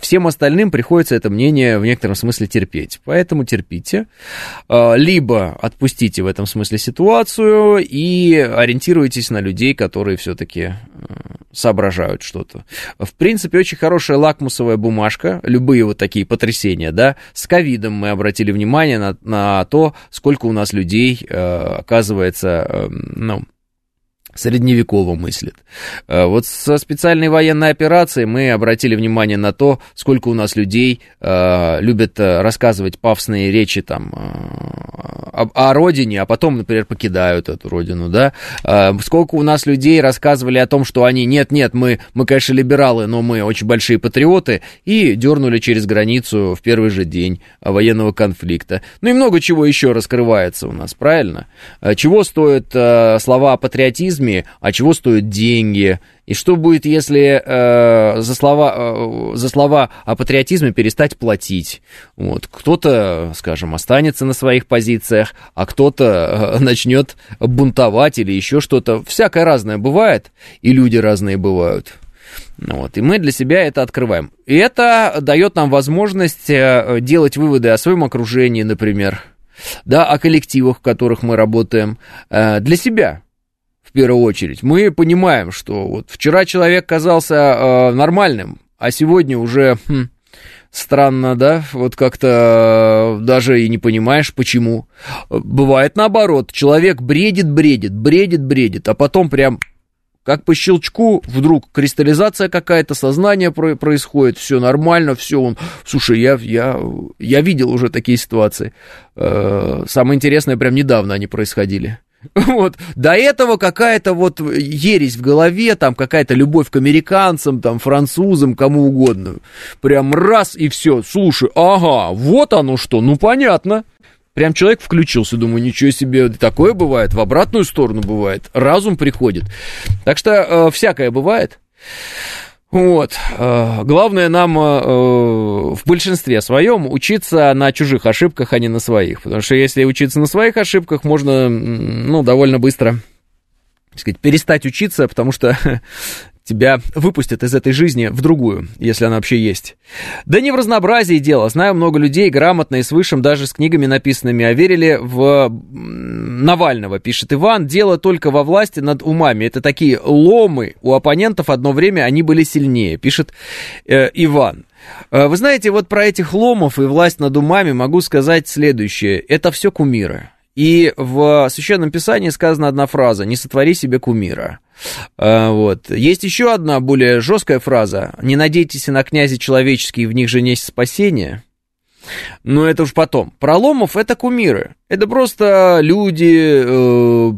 Всем остальным приходится это мнение в некотором смысле терпеть, поэтому терпите, а, либо отпустите в этом смысле ситуацию и ориентируйтесь на людей, которые все-таки э, соображают что-то. В принципе, очень хорошая лакмусовая бумажка, любые вот такие потрясения, да, с ковидом мы обратили внимание на, на то, сколько у нас людей, э, оказывается, э, ну, средневеково мыслит. Э, вот со специальной военной операцией мы обратили внимание на то, сколько у нас людей э, любят э, рассказывать пафосные речи там о, родине, а потом, например, покидают эту родину, да. Сколько у нас людей рассказывали о том, что они, нет-нет, мы, мы, конечно, либералы, но мы очень большие патриоты, и дернули через границу в первый же день военного конфликта. Ну и много чего еще раскрывается у нас, правильно? Чего стоят слова о патриотизме, патриотизме, а чего стоят деньги, и что будет, если э, за, слова, э, за слова о патриотизме перестать платить. Вот. Кто-то, скажем, останется на своих позициях, а кто-то э, начнет бунтовать или еще что-то. Всякое разное бывает, и люди разные бывают. Вот, и мы для себя это открываем. И это дает нам возможность э, делать выводы о своем окружении, например, да, о коллективах, в которых мы работаем, э, для себя в первую очередь. Мы понимаем, что вот вчера человек казался э, нормальным, а сегодня уже хм, странно, да, вот как-то э, даже и не понимаешь, почему. Бывает наоборот, человек бредит, бредит, бредит, бредит, а потом прям как по щелчку вдруг кристаллизация какая-то, сознание происходит, все нормально, все он... Слушай, я, я, я видел уже такие ситуации. Э, самое интересное, прям недавно они происходили. Вот. До этого какая-то вот ересь в голове, там какая-то любовь к американцам, там, французам, кому угодно. Прям раз и все. Слушай, ага, вот оно что, ну понятно. Прям человек включился, думаю, ничего себе, такое бывает, в обратную сторону бывает, разум приходит. Так что э, всякое бывает. Вот. Э, главное нам э, в большинстве своем учиться на чужих ошибках, а не на своих. Потому что если учиться на своих ошибках, можно, ну, довольно быстро, так сказать, перестать учиться, потому что тебя выпустят из этой жизни в другую, если она вообще есть. Да не в разнообразии дело. Знаю много людей, грамотно и с высшим, даже с книгами написанными, а верили в Навального, пишет Иван. Дело только во власти над умами. Это такие ломы. У оппонентов одно время они были сильнее, пишет э, Иван. Э, вы знаете, вот про этих ломов и власть над умами могу сказать следующее. Это все кумиры. И в Священном Писании сказана одна фраза «Не сотвори себе кумира». А, вот. Есть еще одна более жесткая фраза «Не надейтесь на князи человеческие, в них же есть спасение». Но это уж потом. Проломов это кумиры. Это просто люди, э,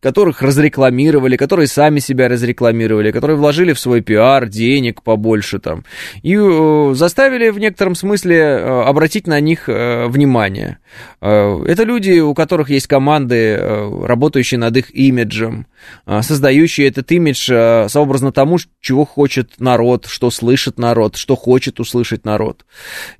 которых разрекламировали, которые сами себя разрекламировали, которые вложили в свой пиар денег побольше там, и э, заставили в некотором смысле э, обратить на них внимание. Э, это люди, у которых есть команды, э, работающие над их имиджем, э, создающие этот имидж сообразно тому, чего хочет народ, что слышит народ, что хочет услышать народ.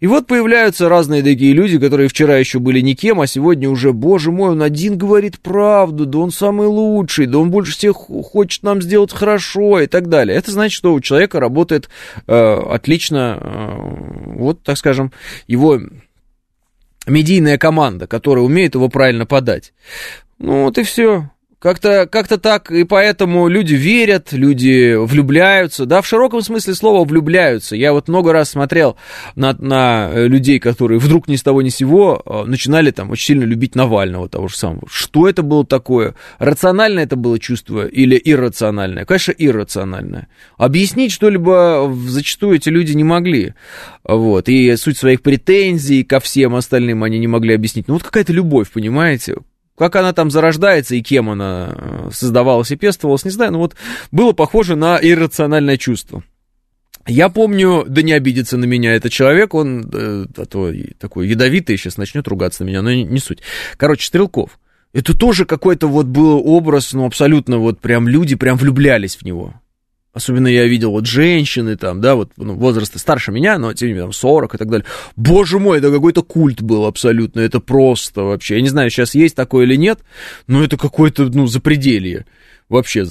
И вот появляются разные такие люди, которые вчера еще были никем, а сегодня уже, боже мой, он один говорит правду, да он самый лучший, да он больше всех хочет нам сделать хорошо и так далее. Это значит, что у человека работает э, отлично, э, вот, так скажем, его медийная команда, которая умеет его правильно подать. Ну вот и все. Как-то как так, и поэтому люди верят, люди влюбляются, да, в широком смысле слова влюбляются. Я вот много раз смотрел на, на э, людей, которые вдруг ни с того ни сего э, начинали там очень сильно любить Навального того же самого. Что это было такое? Рациональное это было чувство или иррациональное? Конечно, иррациональное. Объяснить что-либо зачастую эти люди не могли. Вот. И суть своих претензий ко всем остальным они не могли объяснить. Ну вот какая-то любовь, понимаете? Как она там зарождается и кем она э, создавалась и пестовалась, не знаю, но вот было похоже на иррациональное чувство. Я помню, да не обидится на меня этот человек, он э, а то, такой ядовитый, сейчас начнет ругаться на меня, но не, не суть. Короче, Стрелков. Это тоже какой-то вот был образ, ну, абсолютно вот прям люди прям влюблялись в него. Особенно я видел вот женщины там, да, вот ну, возраста старше меня, но тем не менее, там 40 и так далее. Боже мой, это какой-то культ был абсолютно, это просто вообще. Я не знаю, сейчас есть такое или нет, но это какое-то, ну, запределье вообще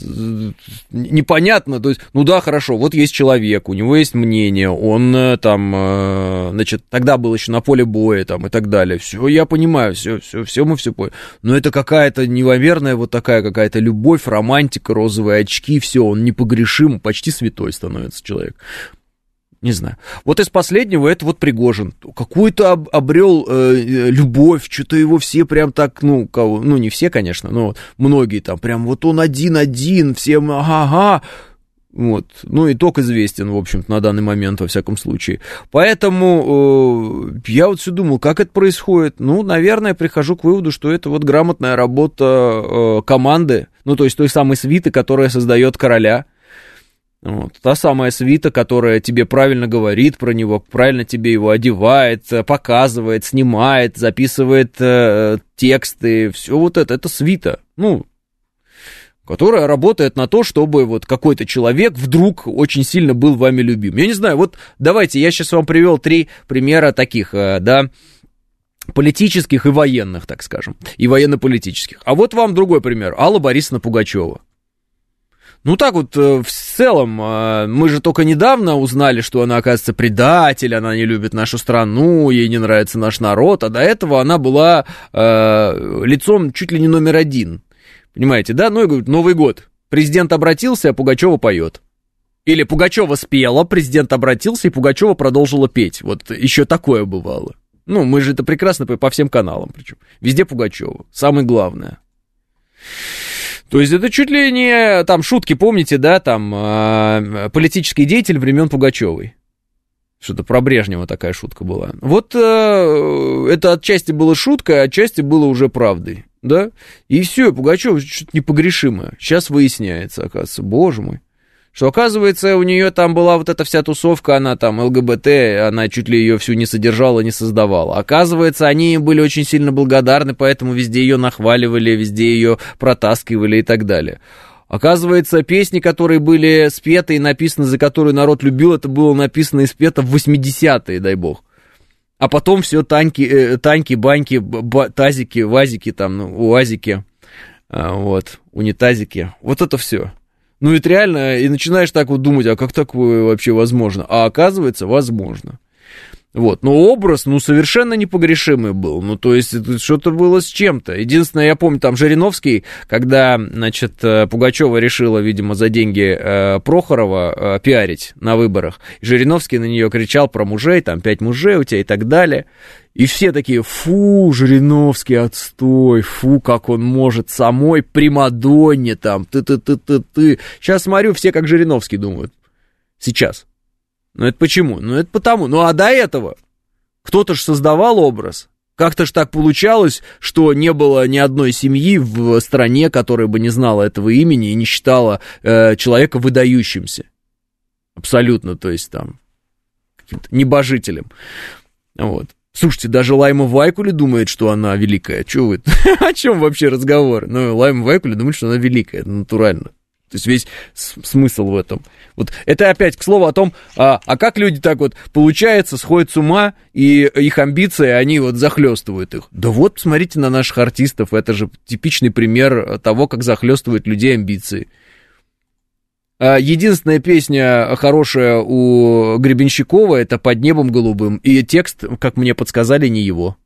непонятно. То есть, ну да, хорошо, вот есть человек, у него есть мнение, он э, там, э, значит, тогда был еще на поле боя там и так далее. Все, я понимаю, все, все, все мы все поняли. Но это какая-то неимоверная вот такая какая-то любовь, романтика, розовые очки, все, он непогрешим, почти святой становится человек. Не знаю. Вот из последнего это вот Пригожин. Какую-то об, обрел э, любовь, что-то его все прям так, ну, кого, ну, не все, конечно, но многие там прям вот он один-один, всем ага-ага. Вот. Ну, итог известен, в общем-то, на данный момент, во всяком случае. Поэтому э, я вот все думал, как это происходит. Ну, наверное, прихожу к выводу, что это вот грамотная работа э, команды, ну, то есть той самой свиты, которая создает короля – вот. Та самая свита, которая тебе правильно говорит про него, правильно тебе его одевает, э, показывает, снимает, записывает э, тексты, все вот это, это свита. Ну, которая работает на то, чтобы вот какой-то человек вдруг очень сильно был вами любим. Я не знаю, вот давайте, я сейчас вам привел три примера таких, э, да, политических и военных, так скажем, и военно-политических. А вот вам другой пример. Алла Борисовна Пугачева. Ну так вот, э, в целом, э, мы же только недавно узнали, что она, оказывается, предатель, она не любит нашу страну, ей не нравится наш народ, а до этого она была э, лицом чуть ли не номер один. Понимаете, да? Ну и говорит, Новый год. Президент обратился, а Пугачева поет. Или Пугачева спела, президент обратился, и Пугачева продолжила петь. Вот еще такое бывало. Ну, мы же это прекрасно по всем каналам, причем. Везде Пугачева. Самое главное. То есть это чуть ли не там шутки, помните, да, там э, политический деятель времен Пугачевой. Что-то про Брежнева такая шутка была. Вот э, это отчасти было шуткой, а отчасти было уже правдой, да? И все, Пугачев что-то непогрешимое. Сейчас выясняется, оказывается, боже мой. Что, оказывается, у нее там была вот эта вся тусовка, она там ЛГБТ, она чуть ли ее всю не содержала, не создавала. Оказывается, они были очень сильно благодарны, поэтому везде ее нахваливали, везде ее протаскивали и так далее. Оказывается, песни, которые были спеты и написаны, за которую народ любил, это было написано и спето в 80-е, дай бог. А потом все танки, э, танки, баньки, ба, тазики, вазики, там, ну, уазики, э, вот, унитазики. Вот это все. Ну, это реально, и начинаешь так вот думать, а как такое вообще возможно? А оказывается, возможно. Вот, но образ, ну, совершенно непогрешимый был. Ну, то есть, что-то было с чем-то. Единственное, я помню, там Жириновский, когда, значит, э, Пугачева решила, видимо, за деньги э, Прохорова э, пиарить на выборах, Жириновский на нее кричал про мужей, там, пять мужей у тебя и так далее. И все такие, фу, Жириновский отстой, фу, как он может самой Примадонне там, ты-ты-ты-ты-ты. Сейчас смотрю, все как Жириновский думают. Сейчас. Ну это почему? Ну это потому. Ну а до этого кто-то же создавал образ. Как-то ж так получалось, что не было ни одной семьи в стране, которая бы не знала этого имени и не считала э, человека выдающимся. Абсолютно, то есть там каким-то небожителем. Вот. Слушайте, даже Лайма Вайкули думает, что она великая. Чего вы? О чем вообще разговор? Ну, Лайма Вайкули думает, что она великая. Натурально. То есть весь смысл в этом. Вот это опять к слову о том, а, а как люди так вот, получается, сходят с ума, и их амбиции, они вот захлестывают их. Да вот, посмотрите на наших артистов, это же типичный пример того, как захлестывают людей амбиции. А, единственная песня хорошая у Гребенщикова это «Под небом голубым», и текст, как мне подсказали, не его.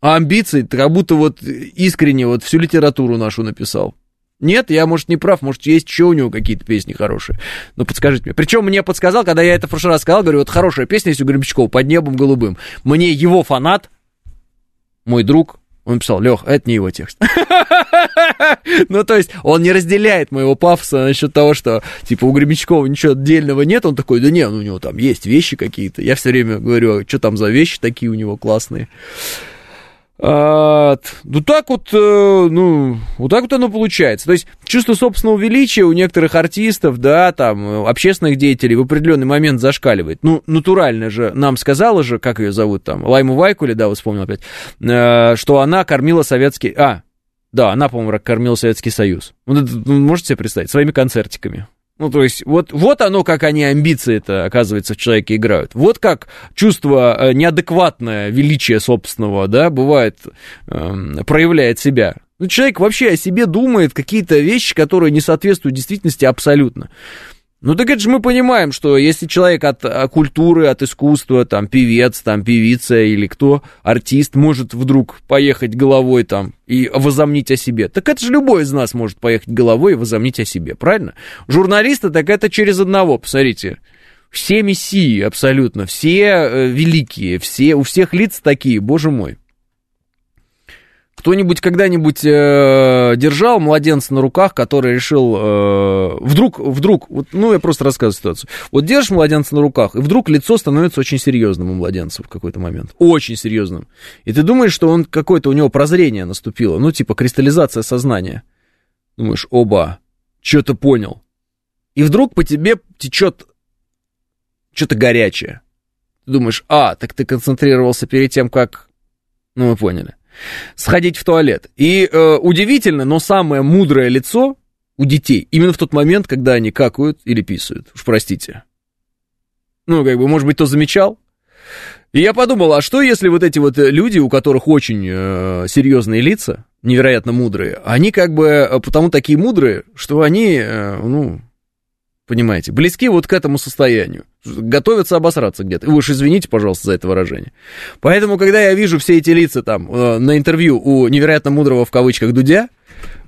А амбиции, как будто вот искренне вот всю литературу нашу написал. Нет, я, может, не прав, может, есть еще у него какие-то песни хорошие. Ну, подскажите мне. Причем мне подсказал, когда я это в прошлый раз сказал, говорю, вот хорошая песня есть у Гремчакова «Под небом голубым». Мне его фанат, мой друг, он писал, Лех, это не его текст. ну, то есть, он не разделяет моего пафоса насчет того, что, типа, у Гремячкова ничего отдельного нет. Он такой, да нет, ну, у него там есть вещи какие-то. Я все время говорю, «А что там за вещи такие у него классные. А, ну так вот, э, ну, вот так вот оно получается. То есть чувство собственного величия у некоторых артистов, да, там, общественных деятелей в определенный момент зашкаливает. Ну, натурально же, нам сказала же, как ее зовут там, Лайму Вайкули, да, вспомнил опять, э, что она кормила советский... А, да, она, по-моему, кормила Советский Союз. Можете себе представить, своими концертиками. Ну, то есть, вот, вот оно, как они амбиции-то, оказывается, в человеке играют. Вот как чувство э, неадекватное величия собственного, да, бывает, э, проявляет себя. Ну, человек вообще о себе думает какие-то вещи, которые не соответствуют действительности абсолютно. Ну так это же мы понимаем, что если человек от, от культуры, от искусства, там, певец, там, певица или кто, артист, может вдруг поехать головой там и возомнить о себе, так это же любой из нас может поехать головой и возомнить о себе, правильно? Журналисты, так это через одного, посмотрите. Все мессии абсолютно, все э, великие, все, у всех лиц такие, боже мой. Кто-нибудь когда-нибудь э, держал младенца на руках, который решил э, вдруг, вдруг, вот, ну я просто рассказываю ситуацию. Вот держишь младенца на руках, и вдруг лицо становится очень серьезным у младенца в какой-то момент, очень серьезным. И ты думаешь, что он какое-то у него прозрение наступило, ну типа кристаллизация сознания. Думаешь, оба, что-то понял. И вдруг по тебе течет что-то горячее. Ты думаешь, а, так ты концентрировался перед тем, как... Ну, мы поняли сходить в туалет. И э, удивительно, но самое мудрое лицо у детей именно в тот момент, когда они какают или писают. Уж простите. Ну, как бы, может быть, кто замечал? И я подумал, а что если вот эти вот люди, у которых очень э, серьезные лица, невероятно мудрые, они как бы э, потому такие мудрые, что они, э, ну, понимаете, близки вот к этому состоянию. Готовятся обосраться где-то. Вы уж извините, пожалуйста, за это выражение. Поэтому, когда я вижу все эти лица там э, на интервью у невероятно мудрого в кавычках Дудя,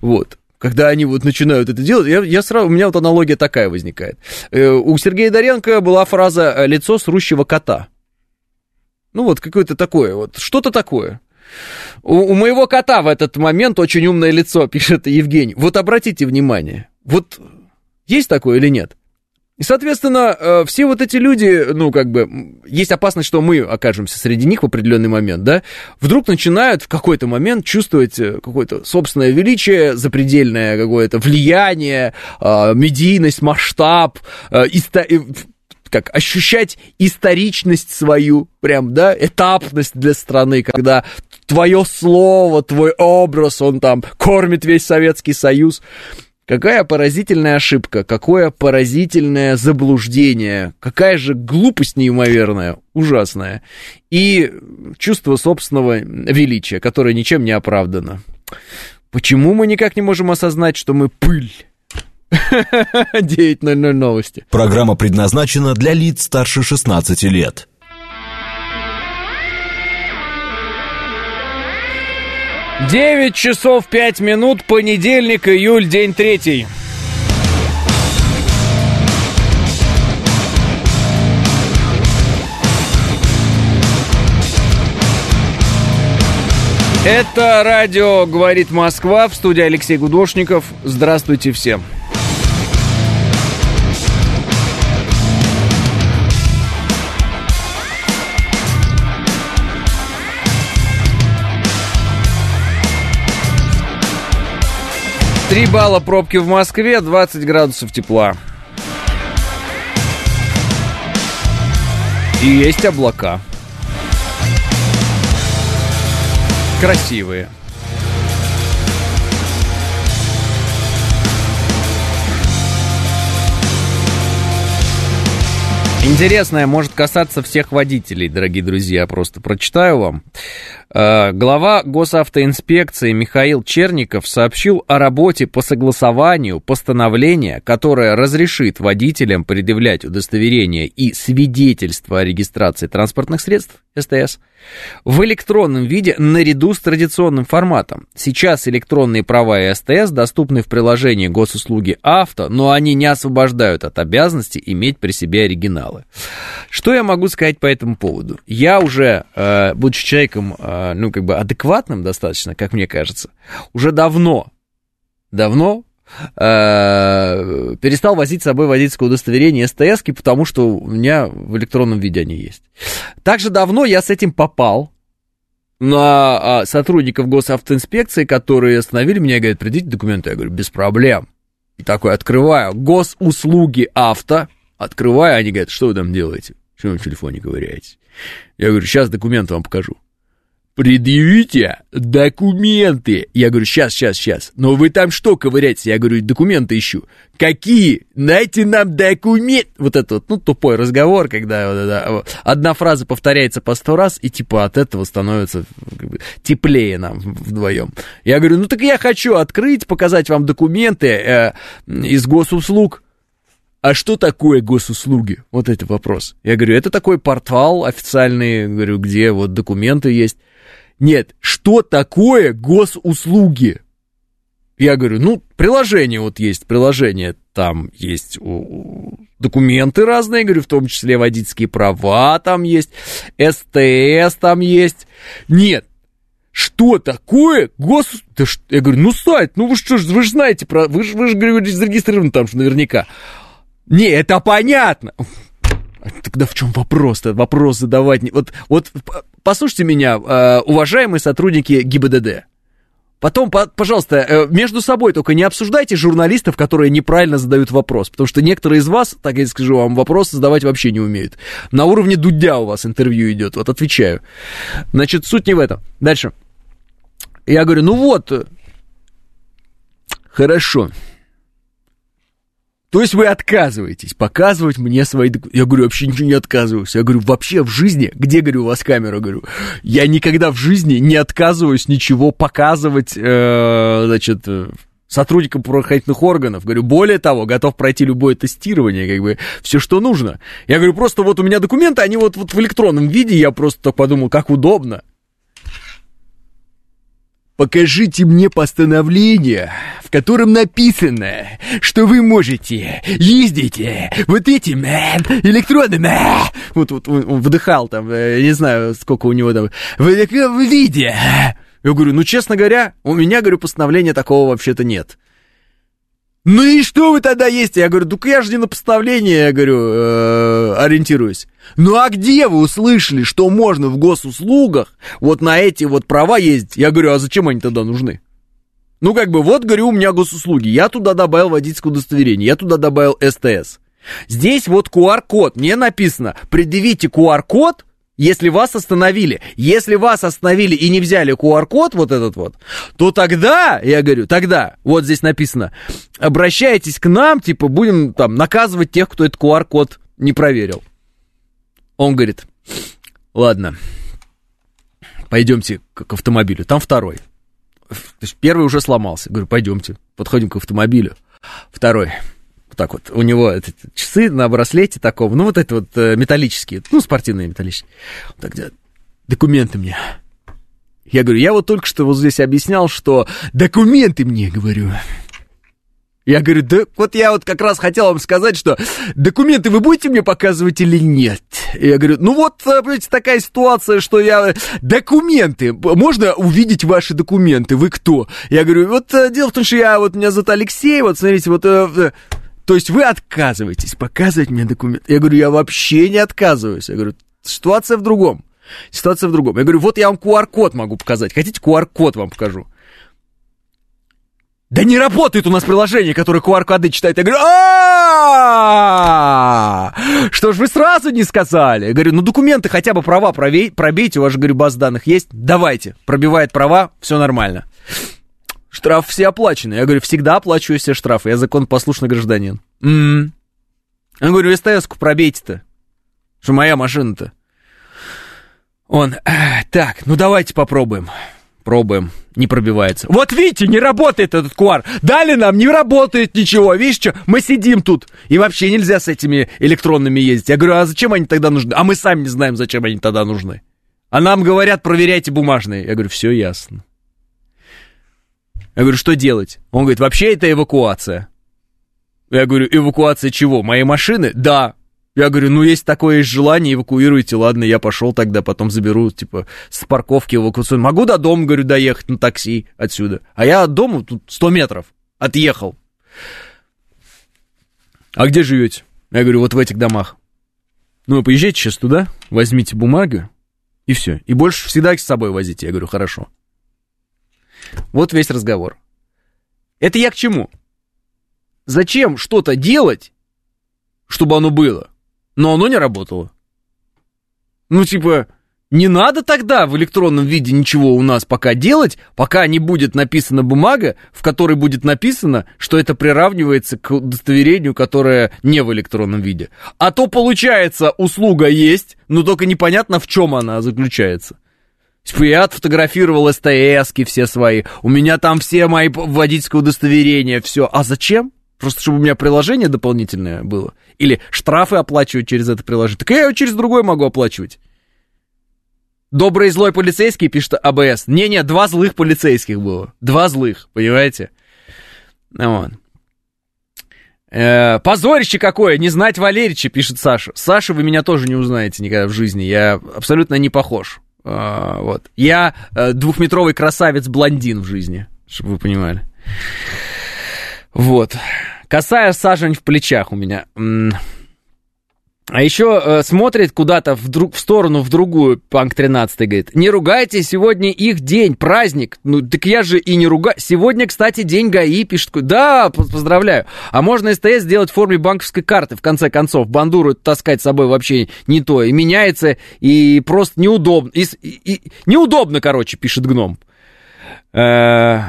вот, когда они вот начинают это делать, я, я сразу, у меня вот аналогия такая возникает. Э, у Сергея Доренко была фраза э, «лицо срущего кота». Ну вот какое-то такое, вот что-то такое. У, у моего кота в этот момент очень умное лицо, пишет Евгений. Вот обратите внимание, вот есть такое или нет? И, соответственно, э, все вот эти люди, ну, как бы, есть опасность, что мы окажемся среди них в определенный момент, да, вдруг начинают в какой-то момент чувствовать э, какое-то собственное величие, запредельное какое-то влияние, э, медийность, масштаб, как ощущать историчность свою, прям, да, этапность для страны, когда твое слово, твой образ, он там кормит весь Советский Союз. Какая поразительная ошибка, какое поразительное заблуждение, какая же глупость неимоверная, ужасная. И чувство собственного величия, которое ничем не оправдано. Почему мы никак не можем осознать, что мы пыль? 9.00 новости. Программа предназначена для лиц старше 16 лет. 9 часов 5 минут, понедельник, июль, день третий. Это радио «Говорит Москва» в студии Алексей Гудошников. Здравствуйте всем. Три балла пробки в Москве, 20 градусов тепла. И есть облака. Красивые. Интересное может касаться всех водителей, дорогие друзья. Просто прочитаю вам. Э, глава госавтоинспекции Михаил Черников сообщил о работе по согласованию постановления, которое разрешит водителям предъявлять удостоверение и свидетельство о регистрации транспортных средств СТС в электронном виде наряду с традиционным форматом. Сейчас электронные права и СТС доступны в приложении госуслуги авто, но они не освобождают от обязанности иметь при себе оригиналы. Что я могу сказать по этому поводу? Я уже, э, будучи человеком, э, ну, как бы адекватным достаточно, как мне кажется, уже давно, давно э, перестал возить с собой водительское удостоверение СТС, потому что у меня в электронном виде они есть. Также давно я с этим попал на а, сотрудников госавтоинспекции, которые остановили меня и говорят, придите документы. Я говорю, без проблем. И такой открываю, госуслуги авто, открываю, они говорят, что вы там делаете? Что вы в телефоне ковыряете? Я говорю, сейчас документы вам покажу предъявите документы. Я говорю, сейчас, сейчас, сейчас. Но вы там что ковыряете? Я говорю, документы ищу. Какие? Дайте нам документ. Вот это вот, ну, тупой разговор, когда вот, да, одна фраза повторяется по сто раз, и типа от этого становится как бы, теплее нам вдвоем. Я говорю, ну так я хочу открыть, показать вам документы э, из госуслуг. А что такое госуслуги? Вот это вопрос. Я говорю, это такой портал официальный, говорю, где вот документы есть. Нет, что такое госуслуги? Я говорю, ну, приложение вот есть, приложение, там есть документы разные, говорю, в том числе водительские права там есть, СТС там есть. Нет, что такое гос... Да что... Я говорю, ну сайт, ну вы что ж, вы же знаете про... Вы же, вы же, говорю, зарегистрированы там же наверняка. Не, это понятно. Тогда в чем вопрос-то? Вопрос задавать... Вот, вот послушайте меня, э, уважаемые сотрудники ГИБДД. Потом, пожалуйста, э, между собой только не обсуждайте журналистов, которые неправильно задают вопрос, потому что некоторые из вас, так я скажу вам, вопросы задавать вообще не умеют. На уровне Дудя у вас интервью идет, вот отвечаю. Значит, суть не в этом. Дальше. Я говорю, ну вот, хорошо. То есть вы отказываетесь показывать мне свои документы. Я говорю, вообще ничего не отказываюсь. Я говорю, вообще в жизни, где, говорю, у вас камера, говорю, я никогда в жизни не отказываюсь ничего показывать, э, значит, сотрудникам правоохранительных органов. Говорю, более того, готов пройти любое тестирование, как бы, все, что нужно. Я говорю, просто вот у меня документы, они вот, вот в электронном виде, я просто так подумал, как удобно. Покажите мне постановление, в котором написано, что вы можете ездить вот этим э, электронным... Э, вот, вот он вдыхал там, э, не знаю, сколько у него там, в виде. Я говорю, ну, честно говоря, у меня, говорю, постановления такого вообще-то нет. Ну и что вы тогда есть? Я говорю, ну я же не на поставление, я говорю, э, ориентируюсь. Ну а где вы услышали, что можно в госуслугах вот на эти вот права ездить? Я говорю, а зачем они тогда нужны? Ну как бы, вот, говорю, у меня госуслуги, я туда добавил водительское удостоверение, я туда добавил СТС. Здесь вот QR-код, мне написано, предъявите QR-код, Если вас остановили, если вас остановили и не взяли QR-код вот этот вот, то тогда, я говорю, тогда, вот здесь написано, обращайтесь к нам, типа, будем там наказывать тех, кто этот QR-код не проверил. Он говорит, ладно, пойдемте к, автомобилю, там второй. То есть первый уже сломался. Говорю, пойдемте, подходим к автомобилю. Второй, так вот, у него эти часы на браслете такого, ну вот это вот э, металлические, ну спортивные металлические. Он так делает, документы мне. Я говорю, я вот только что вот здесь объяснял, что документы мне, говорю. Я говорю, да вот я вот как раз хотел вам сказать, что документы вы будете мне показывать или нет? Я говорю, ну вот, э, понимаете, такая ситуация, что я... Документы, можно увидеть ваши документы, вы кто? Я говорю, вот э, дело в том, что я, вот меня зовут Алексей, вот смотрите, вот... То есть вы отказываетесь показывать мне документы? Я говорю, я вообще не отказываюсь. Я говорю, ситуация в другом. Ситуация в другом. Я говорю, вот я вам QR-код могу показать. Хотите, QR-код вам покажу? Да не работает у нас приложение, которое QR-коды читает. Я говорю, Что ж вы сразу не сказали? Я говорю, ну документы хотя бы права пробейте, у вас же, говорю, баз данных есть. Давайте. Пробивает права, все нормально. Штраф все оплачены. Я говорю, всегда оплачиваю все штрафы. Я законопослушный гражданин. м Я говорю, СТС-ку пробейте-то. Что моя машина-то. Он, так, ну давайте попробуем. Пробуем. Не пробивается. Вот видите, не работает этот QR. Дали нам, не работает ничего. Видишь, что? Мы сидим тут. И вообще нельзя с этими электронными ездить. Я говорю, а зачем они тогда нужны? А мы сами не знаем, зачем они тогда нужны. А нам говорят, проверяйте бумажные. Я говорю, все ясно. Я говорю, что делать? Он говорит, вообще это эвакуация. Я говорю, эвакуация чего? Моей машины? Да. Я говорю, ну, есть такое желание, эвакуируйте, ладно, я пошел тогда, потом заберу, типа, с парковки эвакуационной. Могу до дома, говорю, доехать на такси отсюда. А я от дома тут 100 метров отъехал. А где живете? Я говорю, вот в этих домах. Ну, поезжайте сейчас туда, возьмите бумагу, и все. И больше всегда с собой возите. Я говорю, хорошо. Вот весь разговор. Это я к чему? Зачем что-то делать, чтобы оно было? но оно не работало. Ну, типа, не надо тогда в электронном виде ничего у нас пока делать, пока не будет написана бумага, в которой будет написано, что это приравнивается к удостоверению, которое не в электронном виде. А то получается, услуга есть, но только непонятно, в чем она заключается. Я отфотографировал СТСки все свои, у меня там все мои водительские удостоверения, все. А зачем? Просто чтобы у меня приложение дополнительное было. Или штрафы оплачивать через это приложение. Так я его через другой могу оплачивать. Добрый и злой полицейский, пишет АБС. Не-не, два злых полицейских было. Два злых, понимаете? Вот. Э, позорище какое, не знать Валерича, пишет Саша. Саша, вы меня тоже не узнаете никогда в жизни. Я абсолютно не похож. А, вот. Я э, двухметровый красавец-блондин в жизни, чтобы вы понимали. Вот. Косая сажень в плечах у меня. А еще э, смотрит куда-то в, друг, в сторону, в другую, Панк 13 говорит, не ругайте, сегодня их день, праздник. Ну, так я же и не ругаю. Сегодня, кстати, день ГАИ, пишет. Да, поздравляю. А можно СТС сделать в форме банковской карты, в конце концов. Бандуру таскать с собой вообще не то. И меняется, и просто неудобно. И, и, и, неудобно, короче, пишет гном. Э,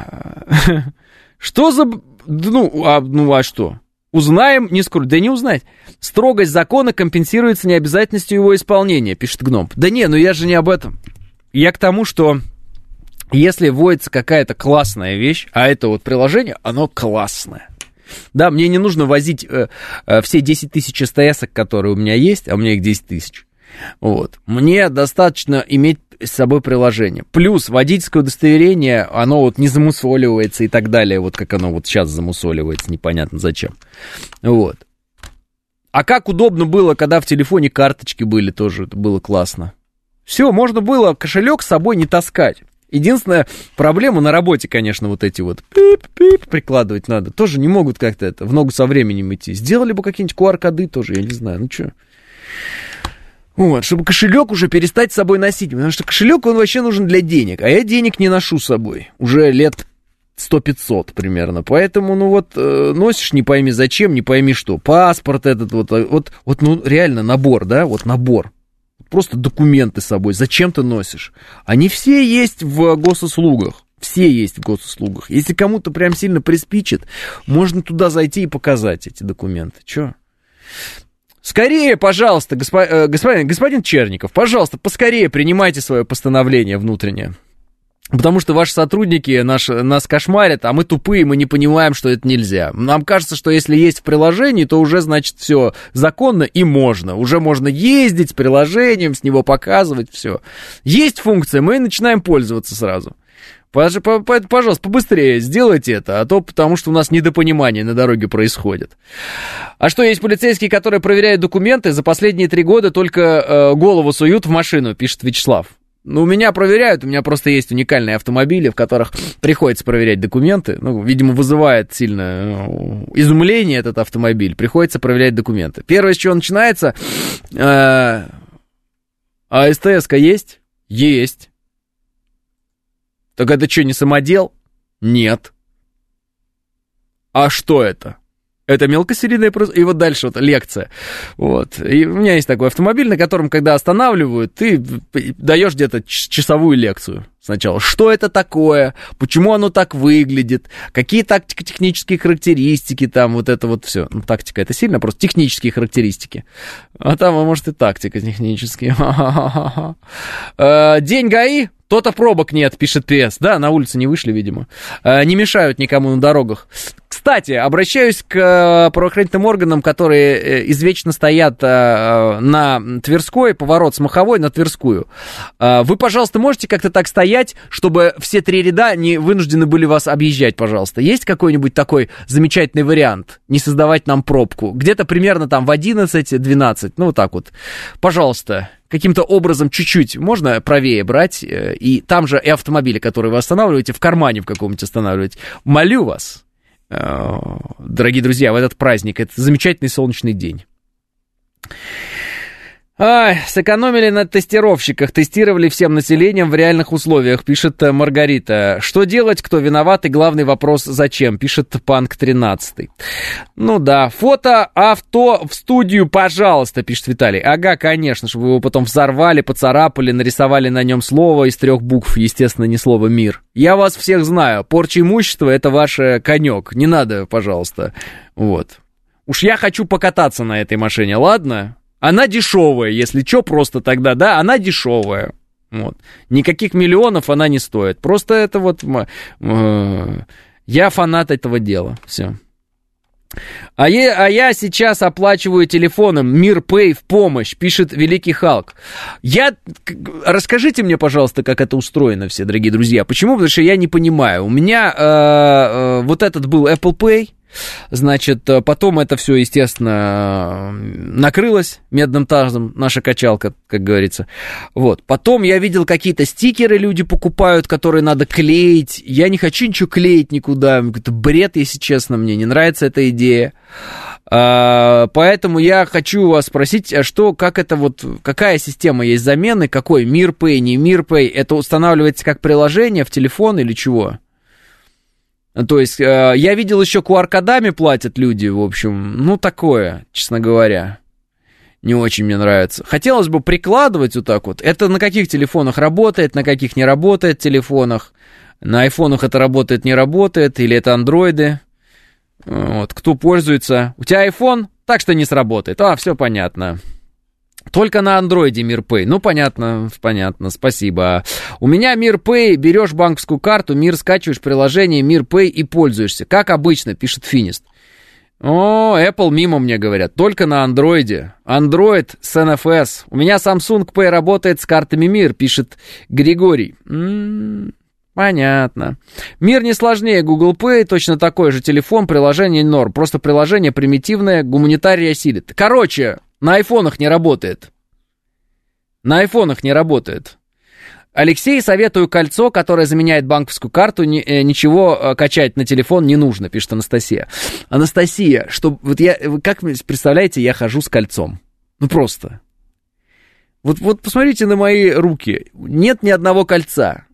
что за ну, а, ну а что? Узнаем, не скоро, да не узнать. Строгость закона компенсируется необязательностью его исполнения, пишет Гном. Да не, ну я же не об этом. Я к тому, что если вводится какая-то классная вещь, а это вот приложение, оно классное. Да, мне не нужно возить э, э, все 10 тысяч СТС, которые у меня есть, а у меня их 10 тысяч. Вот. Мне достаточно иметь с собой приложение. Плюс водительское удостоверение, оно вот не замусоливается и так далее, вот как оно вот сейчас замусоливается, непонятно зачем. Вот. А как удобно было, когда в телефоне карточки были, тоже это было классно. Все, можно было кошелек с собой не таскать. Единственная проблема на работе, конечно, вот эти вот пип-пип прикладывать надо. Тоже не могут как-то это в ногу со временем идти. Сделали бы какие-нибудь QR-коды тоже, я не знаю, ну что. Вот, чтобы кошелек уже перестать с собой носить. Потому что кошелек, он вообще нужен для денег. А я денег не ношу с собой. Уже лет 100-500 примерно. Поэтому, ну вот, э, носишь не пойми зачем, не пойми что. Паспорт этот вот, э, вот, вот, ну реально набор, да, вот набор. просто документы с собой. Зачем ты носишь? Они все есть в госуслугах. Все есть в госуслугах. Если кому-то прям сильно приспичит, можно туда зайти и показать эти документы. Че? Скорее, пожалуйста, госпо, э, господин, господин Черников, пожалуйста, поскорее принимайте свое постановление внутреннее. Потому что ваши сотрудники наш, нас кошмарят, а мы тупые, мы не понимаем, что это нельзя. Нам кажется, что если есть в приложении, то уже, значит, все законно и можно. Уже можно ездить с приложением, с него показывать, все. Есть функция, мы начинаем пользоваться сразу. Пожалуйста, побыстрее сделайте это, а то потому что у нас недопонимание на дороге происходит. А что, есть полицейские, которые проверяют документы, за последние три года только э, голову суют в машину, пишет Вячеслав. Ну, меня проверяют, у меня просто есть уникальные автомобили, в которых приходится проверять документы. Ну, видимо, вызывает сильно э, изумление этот автомобиль. Приходится проверять документы. Первое, с чего начинается... Э, а СТС-ка есть? Есть. Так это что, не самодел? Нет. А что это? Это мелкосерийное производство. И вот дальше вот лекция. Вот. И у меня есть такой автомобиль, на котором, когда останавливают, ты даешь где-то часовую лекцию сначала. Что это такое? Почему оно так выглядит? Какие тактико-технические характеристики там, вот это вот все. Ну, тактика это сильно, просто технические характеристики. А там, а может, и тактика технические. Э, день ГАИ то-то пробок нет, пишет ПС. Да, на улице не вышли, видимо. Э, не мешают никому на дорогах. Кстати, обращаюсь к э, правоохранительным органам, которые э, извечно стоят на Тверской, поворот с Маховой на Тверскую. Вы, пожалуйста, можете как-то так стоять, чтобы все три ряда не вынуждены были вас объезжать, пожалуйста. Есть какой-нибудь такой замечательный вариант? Не создавать нам пробку. Где-то примерно там в 11-12, ну вот так вот. Пожалуйста, каким-то образом чуть-чуть можно правее брать, э, и там же и автомобили, которые вы останавливаете, в кармане в каком-нибудь останавливать. Молю вас, э, дорогие друзья, в этот праздник, это замечательный солнечный день. Ай, сэкономили на тестировщиках, тестировали всем населением в реальных условиях, пишет э, Маргарита. Что делать, кто виноват и главный вопрос зачем, пишет Панк 13. Ну да, фото авто в студию, пожалуйста, пишет Виталий. Ага, конечно, чтобы его потом взорвали, поцарапали, нарисовали на нем слово из трех букв, естественно, не слово «мир». Я вас всех знаю, порча имущества это ваш конек, не надо, пожалуйста. Вот. Уж я хочу покататься на этой машине, ладно? Она дешевая, если что, просто тогда, да, она дешевая. Вот. Никаких миллионов она не стоит. Просто это вот... Э, я фанат этого дела. Все. А я, а я сейчас оплачиваю телефоном Мир Пэй в помощь, пишет Великий Халк. Я... Расскажите мне, пожалуйста, как это устроено все, дорогие друзья. Почему? Потому что я не понимаю. У меня э, э, вот этот был Apple Pay, Значит, э, потом это все, естественно, накрылось медным тазом, наша качалка, как говорится. Вот. Потом я видел какие-то стикеры люди покупают, которые надо клеить. Я не хочу ничего клеить никуда. Это бред, если честно, мне не нравится эта идея. А, поэтому я хочу вас спросить, а что, как это вот, какая система есть замены, какой MirPay, не MirPay, это устанавливается как приложение в телефон или чего? То есть, э, я видел еще QR-кодами платят люди, в общем, ну, такое, честно говоря. Не очень мне нравится. Хотелось бы прикладывать вот так вот. Это на каких телефонах работает, на каких не работает телефонах. На айфонах это работает, не работает, или это андроиды. Вот, кто пользуется. У тебя iPhone? Так что не сработает. А, все понятно. Только на андроиде Мирпэй. Ну, понятно, понятно, спасибо. У меня Мирпэй, берешь банковскую карту, Мир скачиваешь приложение Мирпэй и пользуешься. Как обычно, пишет Финист. О, Apple мимо мне говорят, только на андроиде. Android с NFS. У меня Samsung Pay работает с картами Мир, пишет Григорий. М-м, понятно. Мир не сложнее Google Pay, точно такой же телефон, приложение норм. Просто приложение примитивное, гуманитария силит. Короче, на айфонах не работает. На айфонах не работает. Алексей, советую кольцо, которое заменяет банковскую карту, э, ничего э, качать на телефон не нужно, пишет Анастасия. Анастасия, что вот я, вы как представляете, я хожу с кольцом. Ну просто. Вот, вот посмотрите на мои руки. Нет ни одного кольца.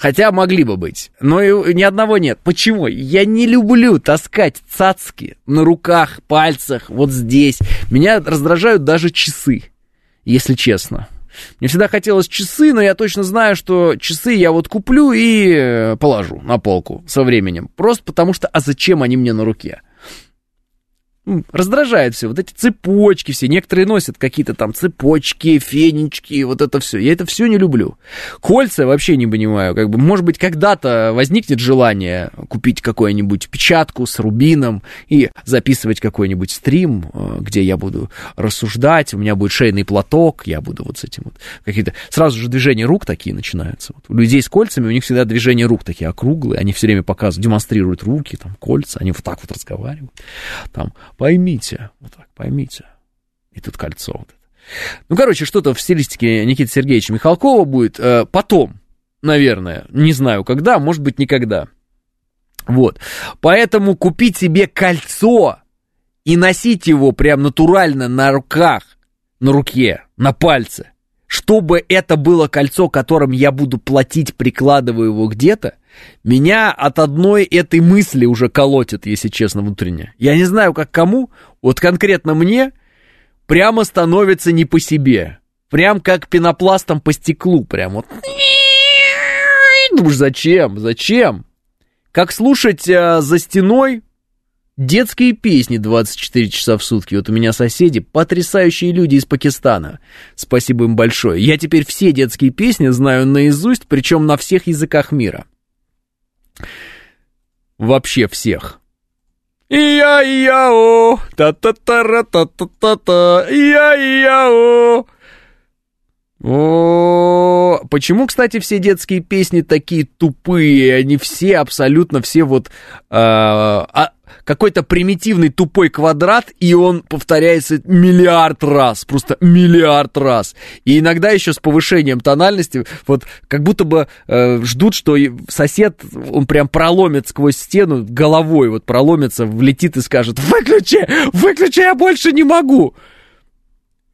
Хотя могли бы быть, но и ни одного нет. Почему? Я не люблю таскать цацки на руках, пальцах, вот здесь. Меня раздражают даже часы. если честно. Мне всегда хотелось часы, но я точно знаю, что часы я вот куплю и э, положу на полку со временем. Просто потому что, а зачем они мне на руке? Раздражает все. Вот эти цепочки все. Некоторые носят какие-то там цепочки, фенечки, вот это все. Я это все не люблю. Кольца вообще не понимаю. Как бы, может быть, когда-то возникнет желание купить какую-нибудь печатку с рубином и записывать какой-нибудь стрим, э, где я буду рассуждать, у меня будет шейный платок, я буду вот с этим вот какие-то... Сразу же движения рук такие начинаются. Вот у людей с кольцами, у них всегда движения рук такие округлые, они все время показывают, демонстрируют руки, там, кольца, они вот так вот разговаривают. Там, Поймите, вот так, поймите. И тут кольцо вот это. Ну, короче, что-то в стилистике Никиты Сергеевича Михалкова будет э, потом, наверное. Не знаю, когда, может быть, никогда. Вот. Поэтому купить себе кольцо и носить его прям натурально на руках, на руке, на пальце, чтобы это было кольцо, которым я буду платить, прикладывая его где-то, меня от одной этой мысли уже колотит, если честно, внутренне. Я не знаю, как кому, вот конкретно мне прямо становится не по себе. Прям как пенопластом по стеклу, прям вот. Думаешь, зачем? Зачем? Как слушать э, за стеной детские песни 24 часа в сутки. Вот у меня соседи, потрясающие люди из Пакистана. Спасибо им большое. Я теперь все детские песни знаю наизусть, причем на всех языках мира. Вообще всех. Я-я-о, та-та-та-ра-та-та-та-та, я-я-о. О, почему, кстати, все детские песни такие тупые? Они все, абсолютно все вот э, а, какой-то примитивный тупой квадрат, и он повторяется миллиард раз, просто миллиард раз. И иногда еще с повышением тональности, вот как будто бы э, ждут, что сосед, он прям проломит сквозь стену головой, вот проломится, влетит и скажет, выключи, выключи, я больше не могу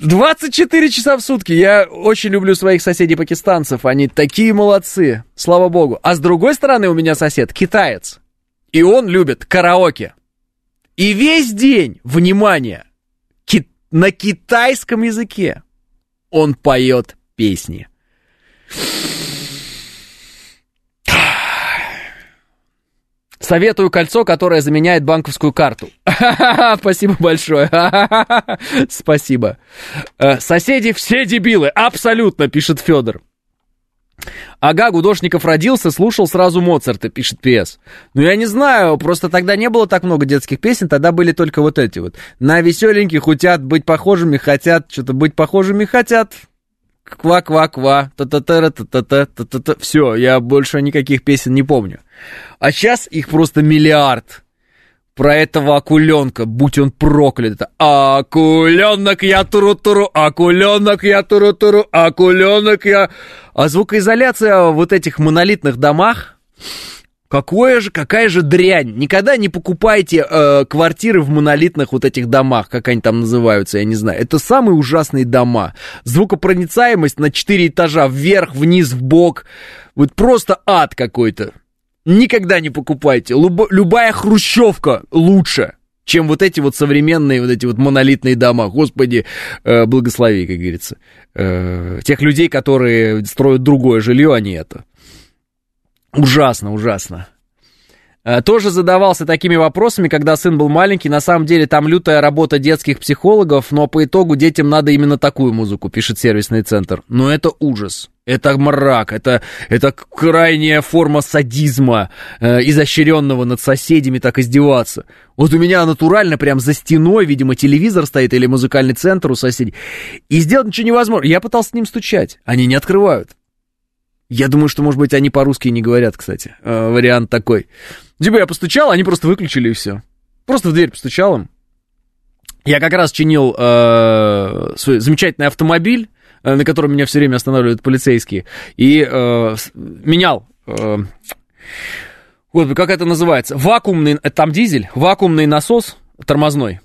24 часа в сутки. Я очень люблю своих соседей-пакистанцев. Они такие молодцы. Слава богу. А с другой стороны у меня сосед китаец. И он любит караоке. И весь день, внимание, ки- на китайском языке он поет песни. Советую кольцо, которое заменяет банковскую карту. Спасибо большое. Спасибо. Э, соседи все дебилы, абсолютно, пишет Федор. Ага, Гудошников родился, слушал сразу Моцарта, пишет ПС. Ну, я не знаю, просто тогда не было так много детских песен, тогда были только вот эти вот. На веселеньких хотят быть похожими, хотят, что-то быть похожими хотят. Ква-ква-ква, та-та-та-та-та-та-та-та. Все, я больше никаких песен не помню. А сейчас их просто миллиард. Про этого акуленка, будь он проклят. Акуленок я туру-туру, акуленок я туру-туру, акуленок я... А звукоизоляция вот этих монолитных домах, Какое же, какая же дрянь. Никогда не покупайте э, квартиры в монолитных вот этих домах, как они там называются, я не знаю. Это самые ужасные дома. Звукопроницаемость на 4 этажа, вверх, вниз, в бок. Вот просто ад какой-то. Никогда не покупайте. Люб, любая хрущевка лучше, чем вот эти вот современные, вот эти вот монолитные дома. Господи, э, благослови, как говорится. Э, тех людей, которые строят другое жилье, а не это. Ужасно, ужасно. Э, тоже задавался такими вопросами, когда сын был маленький. На самом деле там лютая работа детских психологов, но по итогу детям надо именно такую музыку, пишет сервисный центр. Но это ужас. Это мрак, это, это крайняя форма садизма, э, изощренного над соседями, так издеваться. Вот у меня натурально прям за стеной, видимо, телевизор стоит или музыкальный центр у соседей. И сделать ничего невозможно. Я пытался с ним стучать, они не открывают. Я думаю, что, может быть, они по-русски не говорят, кстати. Э, вариант такой. Типа я постучал, они просто выключили и все. Просто в дверь постучал им. Я как раз чинил э, свой замечательный автомобиль, э, на котором меня все время останавливают полицейские, и э, менял э, Вот, как это называется? Вакуумный, это там дизель, вакуумный насос тормозной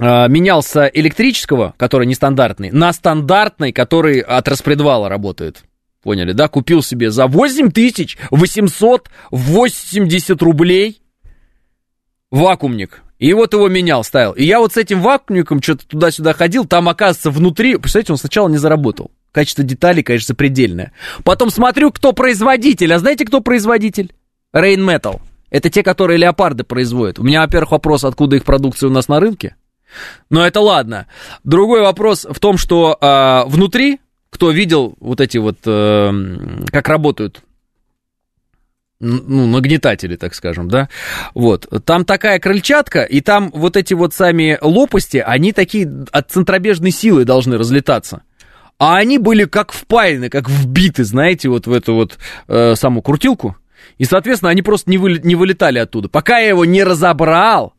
а, менялся электрического, который нестандартный, на стандартный, который от распредвала работает. Поняли, да? Купил себе за 8880 рублей вакуумник. И вот его менял, ставил. И я вот с этим вакуумником что-то туда-сюда ходил, там, оказывается, внутри, представляете, он сначала не заработал. Качество деталей, конечно, запредельное. Потом смотрю, кто производитель. А знаете, кто производитель? Rain Metal. Это те, которые леопарды производят. У меня, во-первых, вопрос, откуда их продукция у нас на рынке. Но это ладно. Другой вопрос в том, что э, внутри, кто видел вот эти вот, э, как работают ну, нагнетатели, так скажем, да, вот, там такая крыльчатка, и там вот эти вот сами лопасти, они такие от центробежной силы должны разлетаться. А они были как впаяны, как вбиты, знаете, вот в эту вот э, саму крутилку. И, соответственно, они просто не, вы, не вылетали оттуда. Пока я его не разобрал,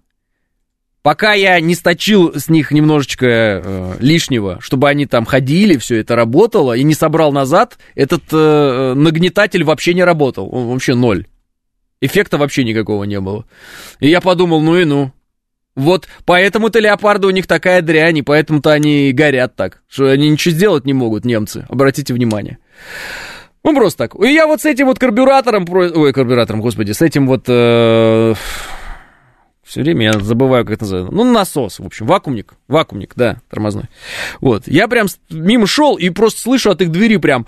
пока я не сточил с них немножечко э, лишнего, чтобы они там ходили, все это работало, и не собрал назад, этот э, нагнетатель вообще не работал. Он вообще ноль. Эффекта вообще никакого не было. И я подумал, ну и ну. Вот поэтому-то леопарды у них такая дрянь, и поэтому-то они горят так, что они ничего сделать не могут, немцы. Обратите внимание. Ну, просто так. И я вот с этим вот карбюратором... Ой, карбюратором, господи, с этим вот... Э, все время я забываю, как это называется. Ну, насос, в общем, вакуумник. Вакуумник, да, тормозной. Вот. Я прям мимо шел и просто слышу от их двери прям...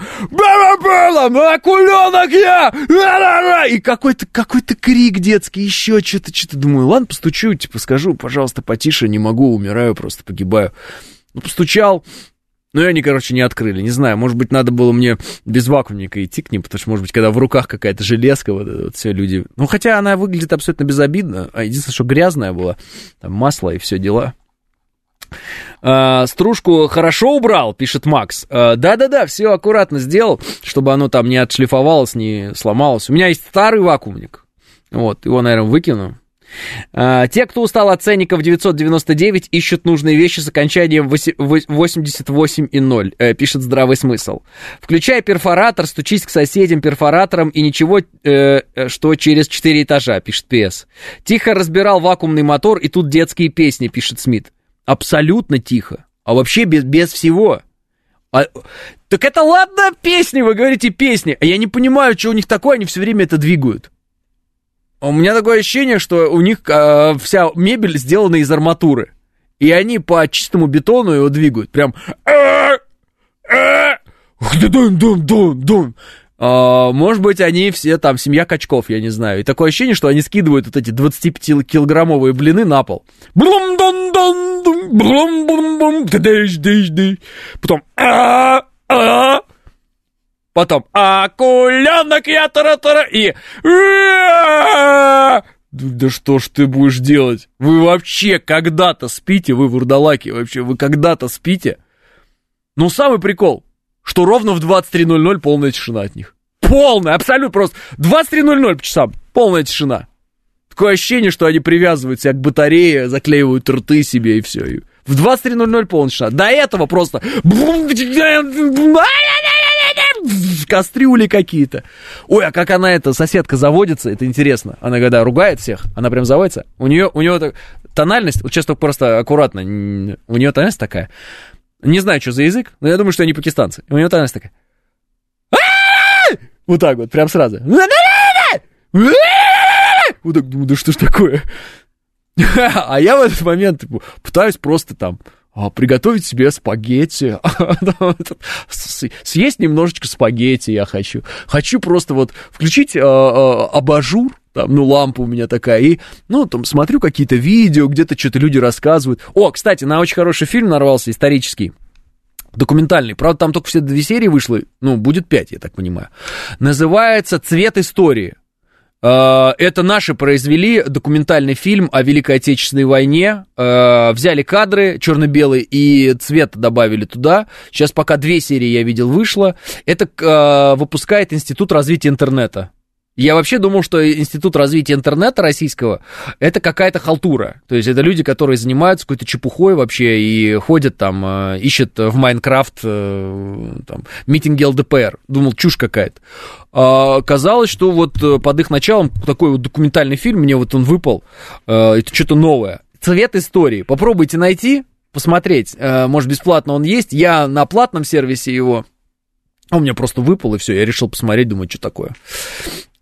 Акуленок я! И какой-то какой крик детский, еще что-то, что-то. Думаю, ладно, постучу, типа, скажу, пожалуйста, потише, не могу, умираю, просто погибаю. Ну, постучал, ну, и они, короче, не открыли. Не знаю, может быть, надо было мне без вакуумника идти к ним, потому что, может быть, когда в руках какая-то железка, вот, вот все люди... Ну, хотя она выглядит абсолютно безобидно, а единственное, что грязная была, там масло и все дела. А, стружку хорошо убрал, пишет Макс. А, да-да-да, все аккуратно сделал, чтобы оно там не отшлифовалось, не сломалось. У меня есть старый вакуумник. Вот, его, наверное, выкину. А, те, кто устал от ценников 999, ищут нужные вещи с окончанием 88 и 0, э, пишет здравый смысл. Включай перфоратор, стучись к соседям перфоратором и ничего, э, э что через 4 этажа, пишет ПС. Тихо разбирал вакуумный мотор, и тут детские песни, пишет Смит. Абсолютно тихо. А вообще без, без всего. А, так это ладно песни, вы говорите песни. А я не понимаю, что у них такое, они все время это двигают. У меня такое ощущение, что у них э, вся мебель сделана из арматуры. И они по чистому бетону его двигают. Прям... Uh, может быть, они все там, семья качков, я не знаю. И такое ощущение, что они скидывают вот эти 25-килограммовые блины на пол. Потом... Потом акуленок я тара-тара и... Да что ж ты будешь делать? Вы вообще когда-то спите, вы вурдалаки, вообще, вы когда-то спите? Ну, самый прикол, что ровно в 23.00 полная тишина от них. Полная, абсолютно просто. 23.00 по часам, полная тишина. Такое ощущение, что они привязывают себя к батарее, заклеивают рты себе и все. В 23.00 полная тишина. До этого просто кастрюли какие-то. Ой, а как она, эта соседка, заводится, это интересно. Она когда ругает всех, она прям заводится. У нее, у нее тональность, вот только просто аккуратно, у нее тональность такая. Не знаю, что за язык, но я думаю, что они пакистанцы. У нее тональность такая. Вот так вот, прям сразу. Вот так думаю, да что ж такое? А я в этот момент типа, пытаюсь просто там приготовить себе спагетти, съесть немножечко спагетти я хочу. Хочу просто вот включить а, а, абажур, там, ну, лампа у меня такая, и, ну, там, смотрю какие-то видео, где-то что-то люди рассказывают. О, кстати, на очень хороший фильм нарвался, исторический, документальный. Правда, там только все две серии вышло, ну, будет пять, я так понимаю. Называется «Цвет истории». Э, это наши произвели документальный фильм о Великой Отечественной войне. Э, взяли кадры черно-белые и цвет добавили туда. Сейчас пока две серии я видел вышло. Это э, выпускает Институт развития интернета. Я вообще думал, что Институт развития интернета российского это какая-то халтура. То есть это люди, которые занимаются какой-то чепухой вообще и ходят там, э, ищут в Майнкрафт э, там, митинги ЛДПР. Думал, чушь какая-то. А казалось, что вот э, под их началом такой вот документальный фильм, мне вот он выпал, это что-то новое. Цвет истории. Попробуйте найти, посмотреть. Может, бесплатно он есть. Я на платном сервисе его а у меня просто выпал, и все, я решил посмотреть, думаю, что такое.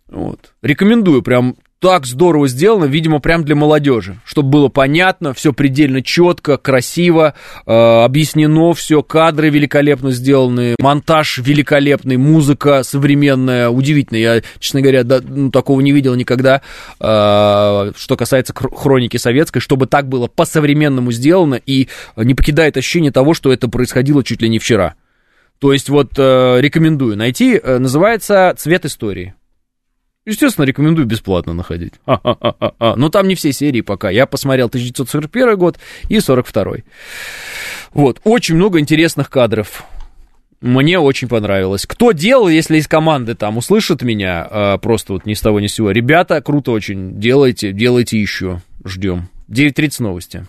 Вот. Рекомендую, прям так здорово сделано, видимо, прям для молодежи, чтобы было понятно, все предельно четко, красиво, э, объяснено все, кадры великолепно сделаны, монтаж великолепный, музыка современная, удивительно, я, честно говоря, да, ну, такого не видел никогда, э, что касается хроники советской, чтобы так было по-современному сделано и не покидает ощущение того, что это происходило чуть ли не вчера. То есть вот э, рекомендую найти, э, называется «Цвет истории». Естественно, рекомендую бесплатно находить. А-а-а-а. Но там не все серии пока. Я посмотрел 1941 год и 42 Вот, очень много интересных кадров. Мне очень понравилось. Кто делал, если из команды там услышат меня, э, просто вот ни с того ни с сего. Ребята, круто очень. Делайте, делайте еще. Ждем. 9.30 новости.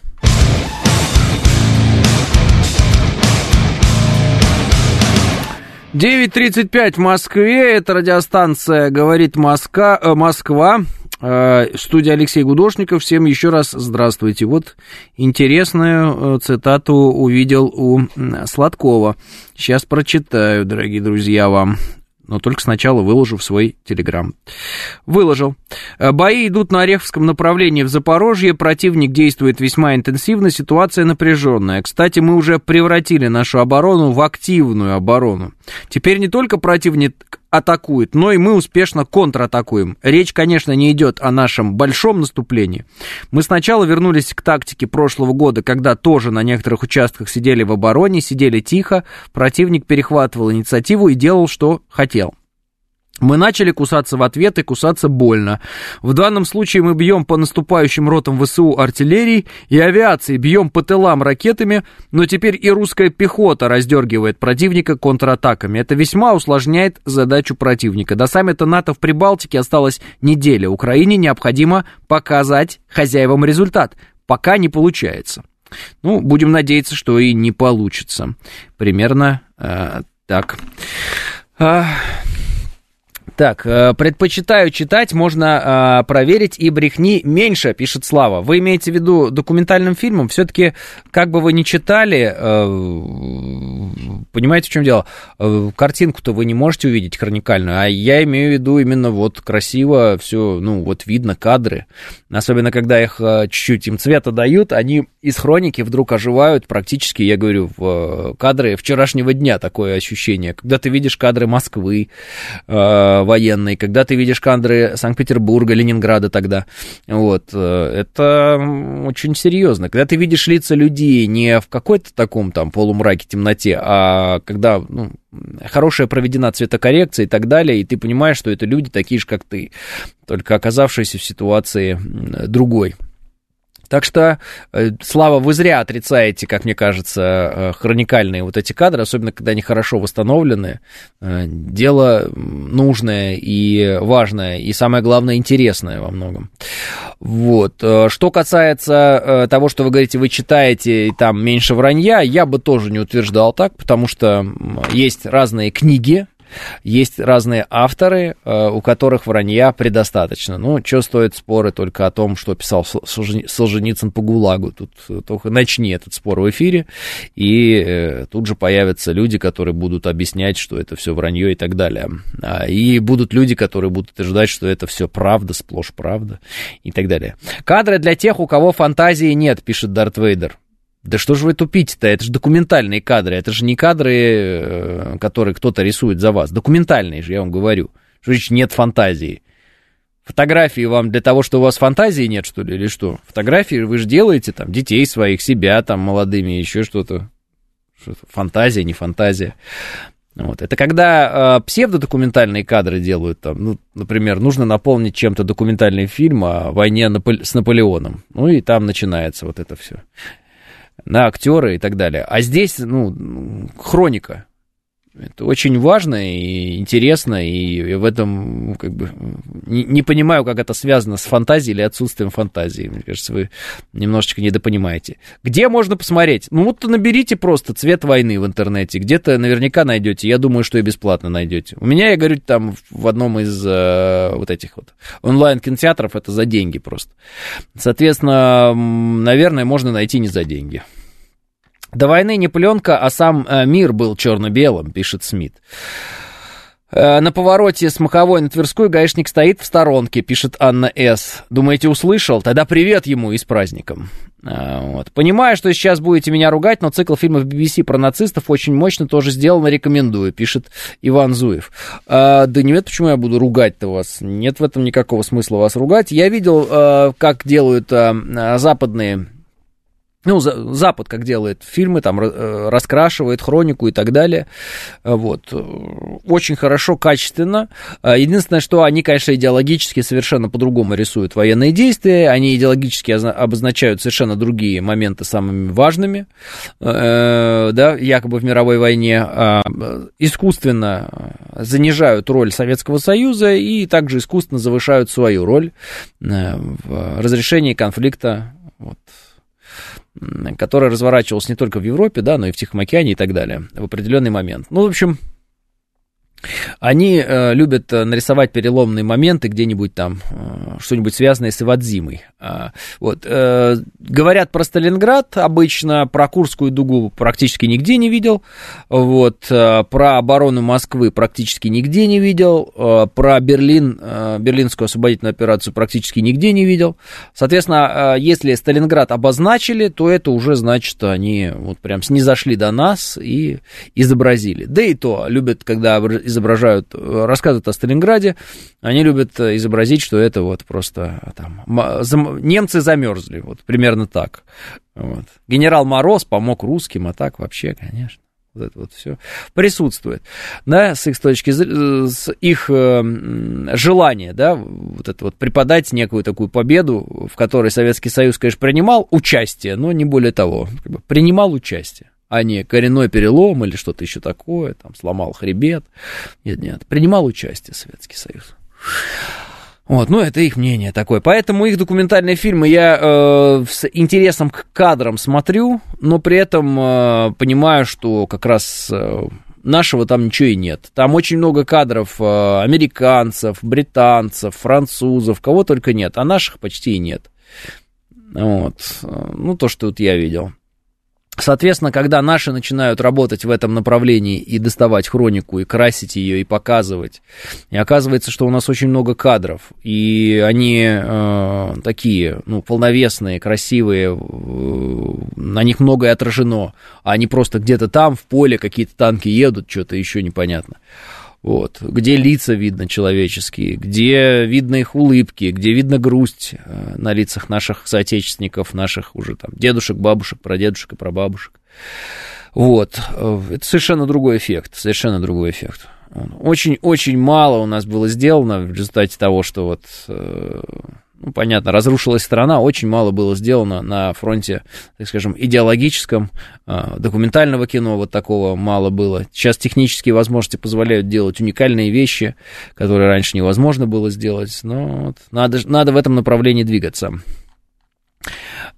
9.35 в Москве, это радиостанция «Говорит Москва», э, Москва. Э, студия Алексей Гудошников. Всем еще раз здравствуйте. Вот интересную э, цитату увидел у Сладкова. Сейчас прочитаю, дорогие друзья, вам но только сначала выложу в свой телеграм. Выложил. Э, бои идут на Ореховском направлении в Запорожье, противник действует весьма интенсивно, ситуация напряженная. Кстати, мы уже превратили нашу оборону в активную оборону. Теперь не только противник атакует, но и мы успешно контратакуем. Речь, конечно, не идет о нашем большом наступлении. Мы сначала вернулись к тактике прошлого года, когда тоже на некоторых участках сидели в обороне, сидели тихо, противник перехватывал инициативу и делал, что хотел. Мы начали кусаться в ответ и кусаться больно. В данном случае мы бьем по наступающим ротам ВСУ артиллерии и авиации, бьем по тылам ракетами, но теперь и русская пехота раздергивает противника контратаками. Это весьма усложняет задачу противника. До саммита НАТО в Прибалтике осталась неделя. Украине необходимо показать хозяевам результат. Пока не получается. Ну, будем надеяться, что и не получится. Примерно э, так. А... Так, э, предпочитаю читать, можно э, проверить, и брехни меньше, пишет Слава. Вы имеете в виду документальным фильмом? Все-таки, как бы вы ни читали, э, понимаете, в чем дело? Картинку-то вы не можете увидеть хроникальную, а я имею в виду именно вот красиво все, ну, вот видно кадры. Особенно, когда их чуть-чуть им цвета дают, они из хроники вдруг оживают практически, я говорю, в кадры вчерашнего дня такое ощущение. Когда ты видишь кадры Москвы, военной, когда ты видишь кадры Санкт-Петербурга, Ленинграда тогда, вот, э, это очень серьезно. Когда ты видишь лица людей не в какой-то таком там полумраке, темноте, а когда, ну, хорошая проведена цветокоррекция и так далее, и ты понимаешь, что это люди такие же, как ты, только оказавшиеся в ситуации другой. Так что, э, Слава, вы зря отрицаете, как мне кажется, э, хроникальные вот эти кадры, особенно когда они хорошо восстановлены. Э, дело нужное и важное, и самое главное, интересное во многом. Вот. Что касается того, что вы говорите, вы читаете, и там меньше вранья, я бы тоже не утверждал так, потому что есть разные книги, есть разные авторы, э, у которых вранья предостаточно. Ну, что стоят споры только о том, что писал Солженицын по ГУЛАГу. Тут э, только начни этот спор в эфире, и э, тут же появятся люди, которые будут объяснять, что это все вранье и так далее. А, и будут люди, которые будут утверждать, что это все правда, сплошь правда и так далее. Кадры для тех, у кого фантазии нет, пишет Дарт Вейдер. Да что же вы тупите-то? Это же документальные кадры. Это же не кадры, э, которые кто-то рисует за вас. Документальные же, я вам говорю. Что значит нет фантазии? Фотографии вам для того, что у вас фантазии нет, что ли, или что? Фотографии вы же делаете, там, детей своих, себя, там, молодыми, еще что-то. Что фантазия, не фантазия. Вот. Это когда э, псевдодокументальные кадры делают, там, ну, например, нужно наполнить чем-то документальный фильм о войне Наполе- с Наполеоном. Ну и там начинается вот это все на актера и так далее. А здесь, ну, хроника. Это очень важно и интересно, и в этом как бы не, не понимаю, как это связано с фантазией или отсутствием фантазии. Мне кажется, вы немножечко недопонимаете. Где можно посмотреть? Ну вот наберите просто «Цвет войны» в интернете. Где-то наверняка найдете. Я думаю, что и бесплатно найдете. У меня, я говорю, там в одном из э, вот этих вот онлайн-кинотеатров это за деньги просто. Соответственно, наверное, можно найти не за деньги. До войны не пленка, а сам э, мир был черно-белым, пишет Смит. Э, на повороте с Маховой на Тверскую гаишник стоит в сторонке, пишет Анна С. Думаете, услышал? Тогда привет ему и с праздником. Э, вот. Понимаю, что сейчас будете меня ругать, но цикл фильмов BBC про нацистов очень мощно тоже сделан, рекомендую, пишет Иван Зуев. А, да нет, почему я буду ругать-то вас? Нет в этом никакого смысла вас ругать. Я видел, как делают западные ну, Запад как делает фильмы, там э, раскрашивает хронику и так далее. Вот. Очень хорошо, качественно. Единственное, что они, конечно, идеологически совершенно по-другому рисуют военные действия. Они идеологически обозначают совершенно другие моменты самыми важными, э, да, якобы в мировой войне. А, искусственно занижают роль Советского Союза и также искусственно завышают свою роль э, в разрешении конфликта вот, которая разворачивалась не только в Европе, да, но и в Тихом океане и так далее в определенный момент. Ну, в общем, они э, любят э, нарисовать переломные моменты где-нибудь там, э, что-нибудь связанное с Ивадзимой. Э, вот, э, говорят про Сталинград обычно, про Курскую дугу практически нигде не видел, вот, э, про оборону Москвы практически нигде не видел, э, про Берлин, э, Берлинскую освободительную операцию практически нигде не видел. Соответственно, э, если Сталинград обозначили, то это уже значит, они вот прям снизошли до нас и изобразили. Да и то любят, когда изображают, э, рассказывают о Сталинграде, они любят э, изобразить, что это вот просто э, там немцы замерзли, вот примерно так. Вот. Генерал Мороз помог русским, а так вообще, конечно вот это вот все присутствует, да, с их точки зрения, с их желания, да, вот это вот преподать некую такую победу, в которой Советский Союз, конечно, принимал участие, но не более того, принимал участие а не коренной перелом или что-то еще такое, там, сломал хребет. Нет, нет, принимал участие Советский Союз. Вот, ну, это их мнение такое. Поэтому их документальные фильмы я э, с интересом к кадрам смотрю, но при этом э, понимаю, что как раз э, нашего там ничего и нет. Там очень много кадров э, американцев, британцев, французов, кого только нет, а наших почти и нет. Вот, ну, то, что вот я видел. Соответственно, когда наши начинают работать в этом направлении и доставать хронику, и красить ее, и показывать, и оказывается, что у нас очень много кадров, и они э, такие, ну, полновесные, красивые, э, на них многое отражено, а они просто где-то там, в поле, какие-то танки едут, что-то еще непонятно вот, где лица видно человеческие, где видно их улыбки, где видно грусть э, на лицах наших соотечественников, наших уже там дедушек, бабушек, прадедушек и прабабушек. Вот, э, это совершенно другой эффект, совершенно другой эффект. Очень-очень мало у нас было сделано в результате того, что вот э, ну, понятно, разрушилась страна, очень мало было сделано на фронте, так скажем, идеологическом, а, документального кино вот такого мало было. Сейчас технические возможности позволяют делать уникальные вещи, которые раньше невозможно было сделать, но вот надо, надо в этом направлении двигаться.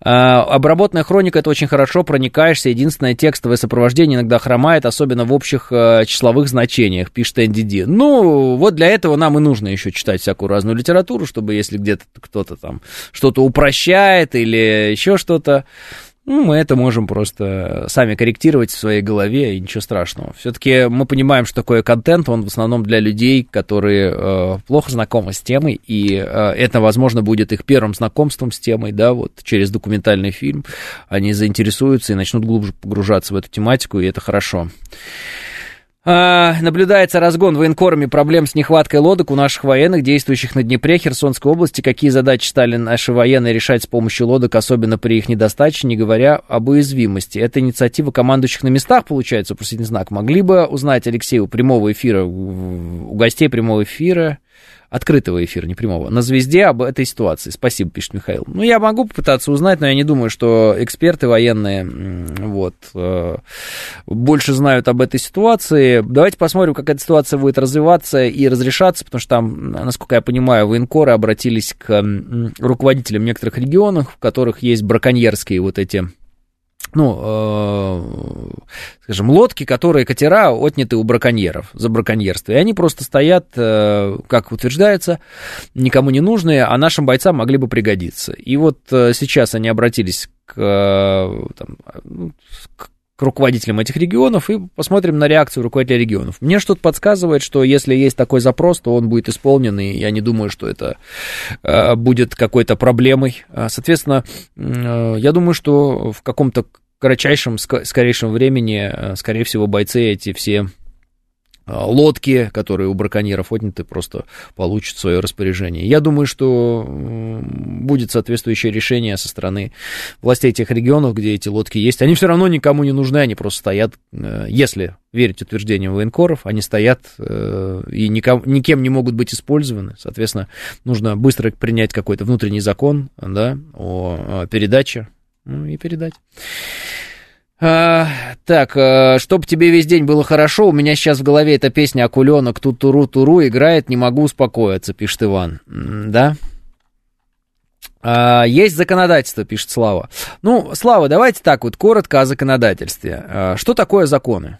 А, обработанная хроника это очень хорошо, проникаешься. Единственное, текстовое сопровождение иногда хромает, особенно в общих э, числовых значениях, пишет NDD. Ну, вот для этого нам и нужно еще читать всякую разную литературу, чтобы если где-то кто-то там что-то упрощает или еще что-то, ну, мы это можем просто сами корректировать в своей голове, и ничего страшного. Все-таки мы понимаем, что такое контент, он в основном для людей, которые э, плохо знакомы с темой, и э, это, возможно, будет их первым знакомством с темой, да, вот через документальный фильм они заинтересуются и начнут глубже погружаться в эту тематику, и это хорошо. А, наблюдается разгон военкорами проблем с нехваткой лодок у наших военных, действующих на Днепре, Херсонской области. Какие задачи стали наши военные решать с помощью лодок, особенно при их недостаче, не говоря об уязвимости. Это инициатива командующих на местах, получается, вопросительный знак. Могли бы узнать, Алексей, у прямого эфира, у гостей прямого эфира, открытого эфира, не прямого, на звезде об этой ситуации. Спасибо, пишет Михаил. Ну, я могу попытаться узнать, но я не думаю, что эксперты военные вот, э, больше знают об этой ситуации. Давайте посмотрим, как эта ситуация будет развиваться и разрешаться, потому что там, насколько я понимаю, военкоры обратились к руководителям некоторых регионов, в которых есть браконьерские вот эти ну, э, скажем, лодки, которые катера отняты у браконьеров за браконьерство. И они просто стоят, э, как утверждается, никому не нужные, а нашим бойцам могли бы пригодиться. И вот э, сейчас они обратились к, э, там, ну, к к руководителям этих регионов и посмотрим на реакцию руководителя регионов. Мне что-то подсказывает, что если есть такой запрос, то он будет исполнен, и я не думаю, что это э, будет какой-то проблемой. А, соответственно, э, я думаю, что в каком-то кратчайшем, скорейшем времени, э, скорее всего, бойцы эти все лодки, которые у браконьеров отняты, просто получат свое распоряжение. Я думаю, что будет соответствующее решение со стороны властей тех регионов, где эти лодки есть. Они все равно никому не нужны, они просто стоят, э, если верить утверждениям военкоров, они стоят э, и ником, никем не могут быть использованы. Соответственно, нужно быстро принять какой-то внутренний закон да, о передаче ну, и передать. А, так, а, чтобы тебе весь день было хорошо, у меня сейчас в голове эта песня «Акуленок ту-туру-туру» играет, не могу успокоиться, пишет Иван. Да? А, есть законодательство, пишет Слава. Ну, Слава, давайте так вот коротко о законодательстве. А, что такое законы?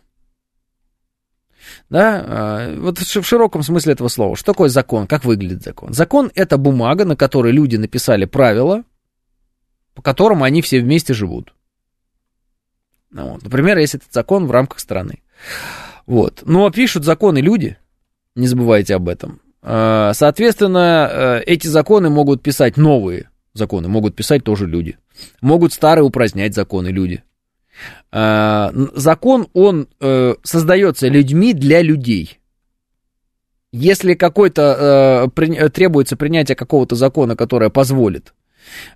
Да, а, вот в широком смысле этого слова. Что такое закон? Как выглядит закон? Закон – это бумага, на которой люди написали правила, по которым они все вместе живут. Ну вот. Например, если этот закон в рамках страны. Вот. Но ну, а пишут законы люди, не забывайте об этом. А, соответственно, э, эти законы могут писать новые законы, могут писать тоже люди. Могут старые упразднять законы люди. А, закон, он э, создается людьми для людей. Если какой-то э, требуется принятие какого-то закона, которое позволит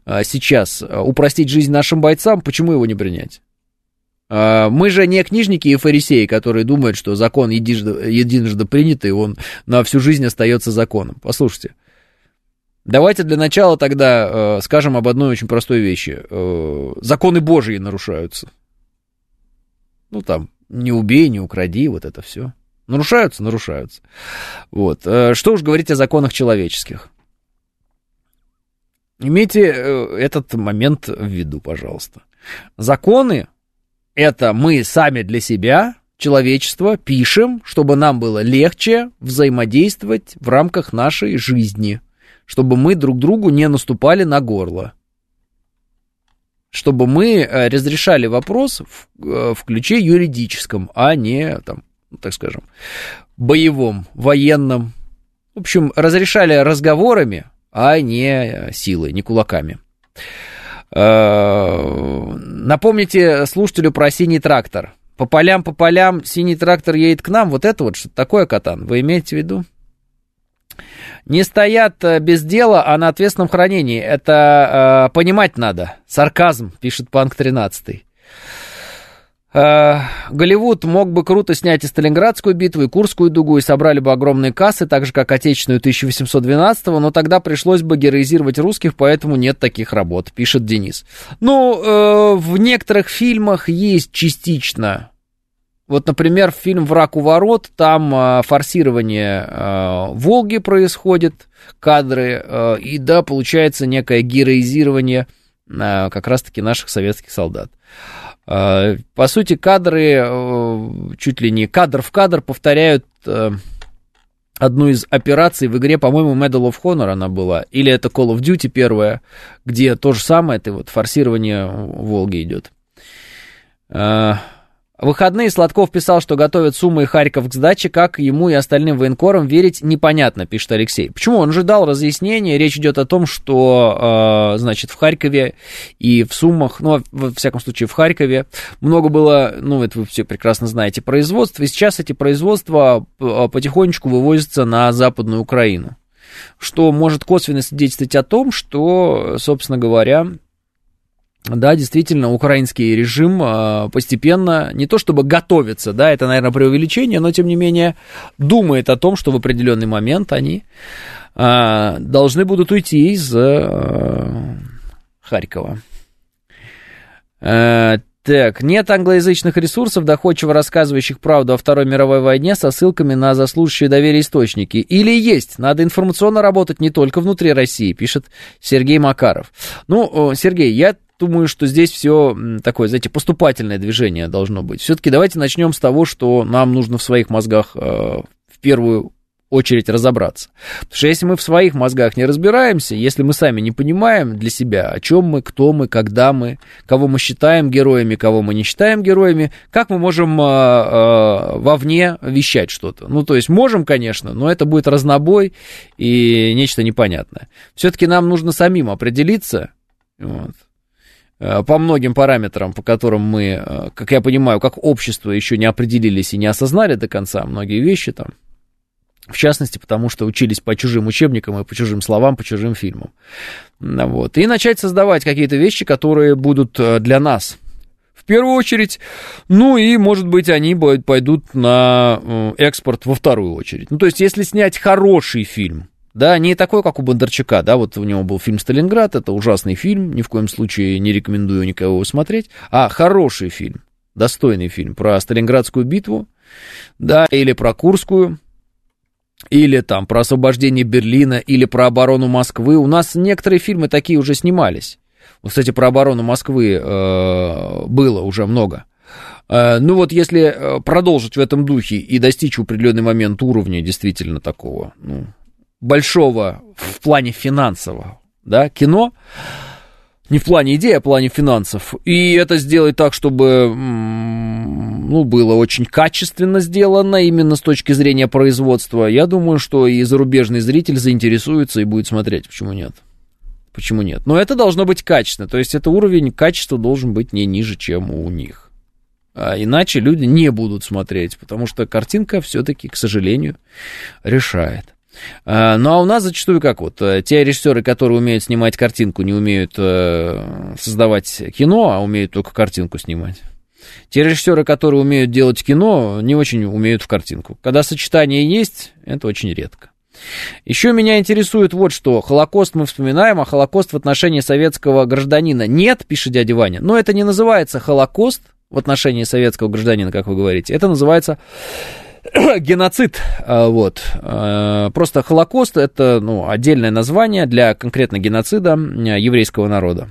сейчас упростить жизнь нашим бойцам, почему его не принять? А, мы же не книжники и фарисеи, которые думают, что закон единожды, единожды принятый, он на всю жизнь остается законом. Послушайте. Давайте для начала тогда э, скажем об одной очень простой вещи. Э, законы Божьи нарушаются. Ну там, не убей, не укради, вот это все. Нарушаются? Нарушаются. Вот. Э, что уж говорить о законах человеческих. Имейте этот момент в виду, пожалуйста. Законы это мы сами для себя, человечество, пишем, чтобы нам было легче взаимодействовать в рамках нашей жизни, чтобы мы друг другу не наступали на горло, чтобы мы э, разрешали вопрос в, э, в ключе юридическом, а не, там, так скажем, боевом, военном. В общем, разрешали разговорами, а не э, силой, не кулаками. Э, напомните слушателю про синий трактор. По полям, по полям, синий трактор едет к нам. Вот это вот что такое, Катан? Вы имеете в виду? Не стоят э, без дела, а на ответственном хранении. Это э, понимать надо. Сарказм, пишет Панк 13. Э, Голливуд мог бы круто снять и Сталинградскую битву, и Курскую дугу, и собрали бы огромные кассы, так же, как Отечественную 1812-го, но тогда пришлось бы героизировать русских, поэтому нет таких работ, пишет Денис. Ну, э, в некоторых фильмах есть частично. Вот, например, фильм «Враг у ворот», там э, форсирование э, Волги происходит, кадры, э, и да, получается некое героизирование э, как раз-таки наших советских солдат. А, по сути, кадры, э, чуть ли не кадр в кадр повторяют э, одну из операций в игре, по-моему, Medal of Honor она была, или это Call of Duty первая, где то же самое, это вот форсирование Волги идет. А, в выходные Сладков писал, что готовят Суммы и Харьков к сдаче, как ему и остальным военкорам верить непонятно, пишет Алексей. Почему? Он же дал разъяснение, речь идет о том, что, э, значит, в Харькове и в Суммах, ну, во всяком случае, в Харькове много было, ну, это вы все прекрасно знаете, производств, и сейчас эти производства э, потихонечку вывозятся на Западную Украину, что может косвенно свидетельствовать о том, что, собственно говоря, да, действительно, украинский режим э, постепенно, не то чтобы готовится, да, это, наверное, преувеличение, но, тем не менее, думает о том, что в определенный момент они э, должны будут уйти из э, Харькова. Так, нет англоязычных ресурсов, доходчиво рассказывающих правду о Второй мировой войне со ссылками на заслуживающие доверия источники. Или есть, надо информационно работать не только внутри России, пишет Сергей Макаров. Ну, Сергей, я думаю, что здесь все такое, знаете, поступательное движение должно быть. Все-таки давайте начнем с того, что нам нужно в своих мозгах э, в первую очередь разобраться. Потому что если мы в своих мозгах не разбираемся, если мы сами не понимаем для себя, о чем мы, кто мы, когда мы, кого мы считаем героями, кого мы не считаем героями, как мы можем э, э, вовне вещать что-то? Ну, то есть можем, конечно, но это будет разнобой и нечто непонятное. Все-таки нам нужно самим определиться, вот, по многим параметрам, по которым мы, э, как я понимаю, как общество еще не определились и не осознали до конца многие вещи там, в частности, потому что учились по чужим учебникам и по чужим словам, по чужим фильмам. Вот. И начать создавать какие-то вещи, которые будут э, для нас в первую очередь. Ну и, может быть, они пойдут на э, экспорт во вторую очередь. Ну, то есть, если снять хороший фильм, да, не такой, как у Бондарчука, да, вот у него был фильм «Сталинград», это ужасный фильм, ни в коем случае не рекомендую никого его смотреть, а хороший фильм, достойный фильм про Сталинградскую битву, да, или про Курскую, или там про освобождение Берлина, или про оборону Москвы. У нас некоторые фильмы такие уже снимались. Вот, кстати, про оборону Москвы э, было уже много. Э, ну вот если э, продолжить в этом духе и достичь в определенный момент уровня действительно такого ну, большого в плане финансового да, кино, не в плане идеи, а в плане финансов, и это сделать так, чтобы ну, было очень качественно сделано именно с точки зрения производства, я думаю, что и зарубежный зритель заинтересуется и будет смотреть. Почему нет? Почему нет? Но это должно быть качественно, то есть это уровень качества должен быть не ниже, чем у них. А иначе люди не будут смотреть, потому что картинка все-таки, к сожалению, решает. А, ну а у нас зачастую как вот, э, те режиссеры, которые умеют снимать картинку, не умеют э, создавать кино, а умеют только картинку снимать. Те режиссеры, которые умеют делать кино, не очень умеют в картинку. Когда сочетание есть, это очень редко. Еще меня интересует вот что. Холокост мы вспоминаем, а Холокост в отношении советского гражданина нет, пишет дядя Ваня. Но это не называется Холокост в отношении советского гражданина, как вы говорите. Это называется геноцид, а, вот. А, просто Холокост это ну, отдельное название для конкретно геноцида еврейского народа.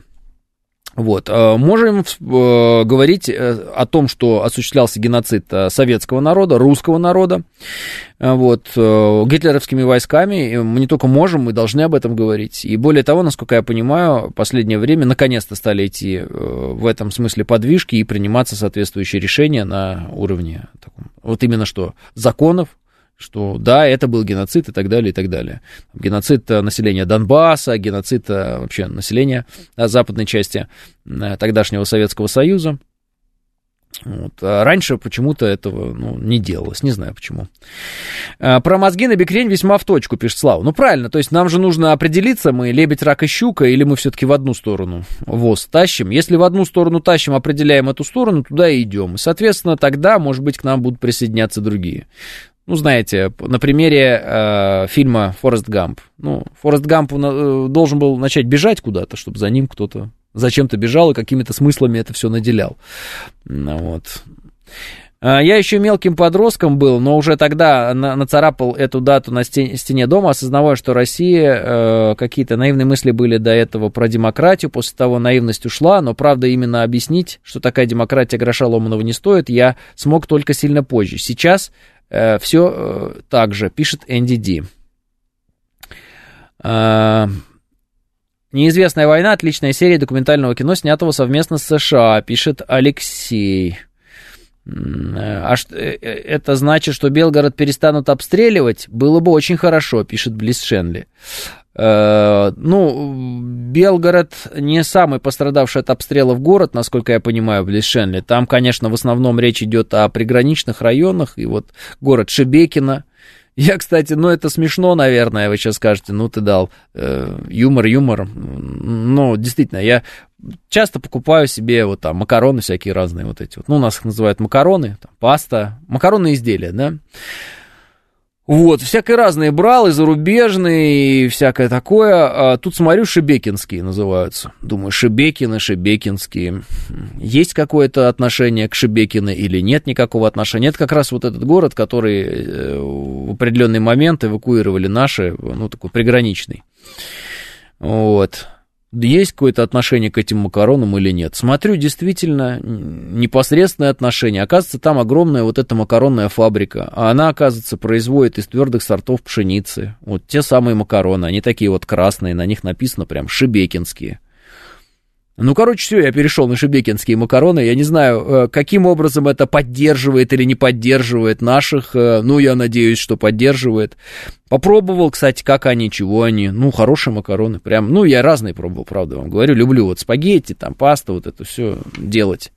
Вот. Э, можем э, говорить э, о том, что осуществлялся геноцид советского народа, русского народа, вот, гитлеровскими войсками. Мы не только можем, мы должны об этом говорить. И более того, насколько я понимаю, в последнее время наконец-то стали идти в этом смысле подвижки и приниматься соответствующие решения на уровне таком, вот именно что законов, что да, это был геноцид и так далее, и так далее. Геноцид э, населения Донбасса, геноцид э, вообще населения э, западной части тогдашнего Советского Союза. Вот. А раньше почему-то этого ну, не делалось, не знаю почему. Про мозги на бекрень весьма в точку, пишет Слава. Ну, правильно, то есть нам же нужно определиться, мы лебедь, рак и щука, или мы все-таки в одну сторону ВОЗ тащим. Если в одну сторону тащим, определяем эту сторону, туда и идем. И, соответственно, тогда, может быть, к нам будут присоединяться другие. Ну, знаете, на примере э, фильма «Форест Гамп». Ну, Форест Гамп э, должен был начать бежать куда-то, чтобы за ним кто-то зачем-то бежал и какими-то смыслами это все наделял. Ну, вот. А, я еще мелким подростком был, но уже тогда на, нацарапал эту дату на стене, стене дома, осознавая, что Россия, э, какие-то наивные мысли были до этого про демократию, после того наивность ушла, но правда именно объяснить, что такая демократия гроша ломаного не стоит, я смог только сильно позже. Сейчас Все э, так же, пишет Энди Ди. Э, Неизвестная война, отличная серия документального кино, снятого совместно с США, пишет Алексей. А что, это значит, что Белгород перестанут обстреливать? Было бы очень хорошо, пишет Близ Шенли. Э, ну, Белгород не самый пострадавший от обстрелов город, насколько я понимаю, в Лишенле. Там, конечно, в основном речь идет о приграничных районах, и вот город Шебекино. Я, кстати, ну это смешно, наверное, вы сейчас скажете, ну ты дал э, юмор, юмор. Но действительно, я часто покупаю себе вот там макароны всякие разные вот эти вот. Ну, у нас их называют макароны, там, паста, макаронные изделия, да. Вот, всякое разное брал, и зарубежные, и всякое такое. А тут смотрю, шебекинские называются. Думаю, шебекины, шебекинские. Есть какое-то отношение к Шебекино или нет никакого отношения? Это как раз вот этот город, который э, в определенный момент эвакуировали наши, ну, такой приграничный. Вот есть какое-то отношение к этим макаронам или нет. Смотрю, действительно, непосредственное отношение. Оказывается, там огромная вот эта макаронная фабрика, а она, оказывается, производит из твердых сортов пшеницы. Вот те самые макароны, они такие вот красные, на них написано прям «шебекинские». Ну, короче, все, я перешел на шебекинские макароны. Я не знаю, э, каким образом это поддерживает или не поддерживает наших. Э, ну, я надеюсь, что поддерживает. Попробовал, кстати, как они, чего они. Ну, хорошие макароны. Прям, ну, я разные пробовал, правда вам говорю. Люблю вот спагетти, там, паста, вот это все делать.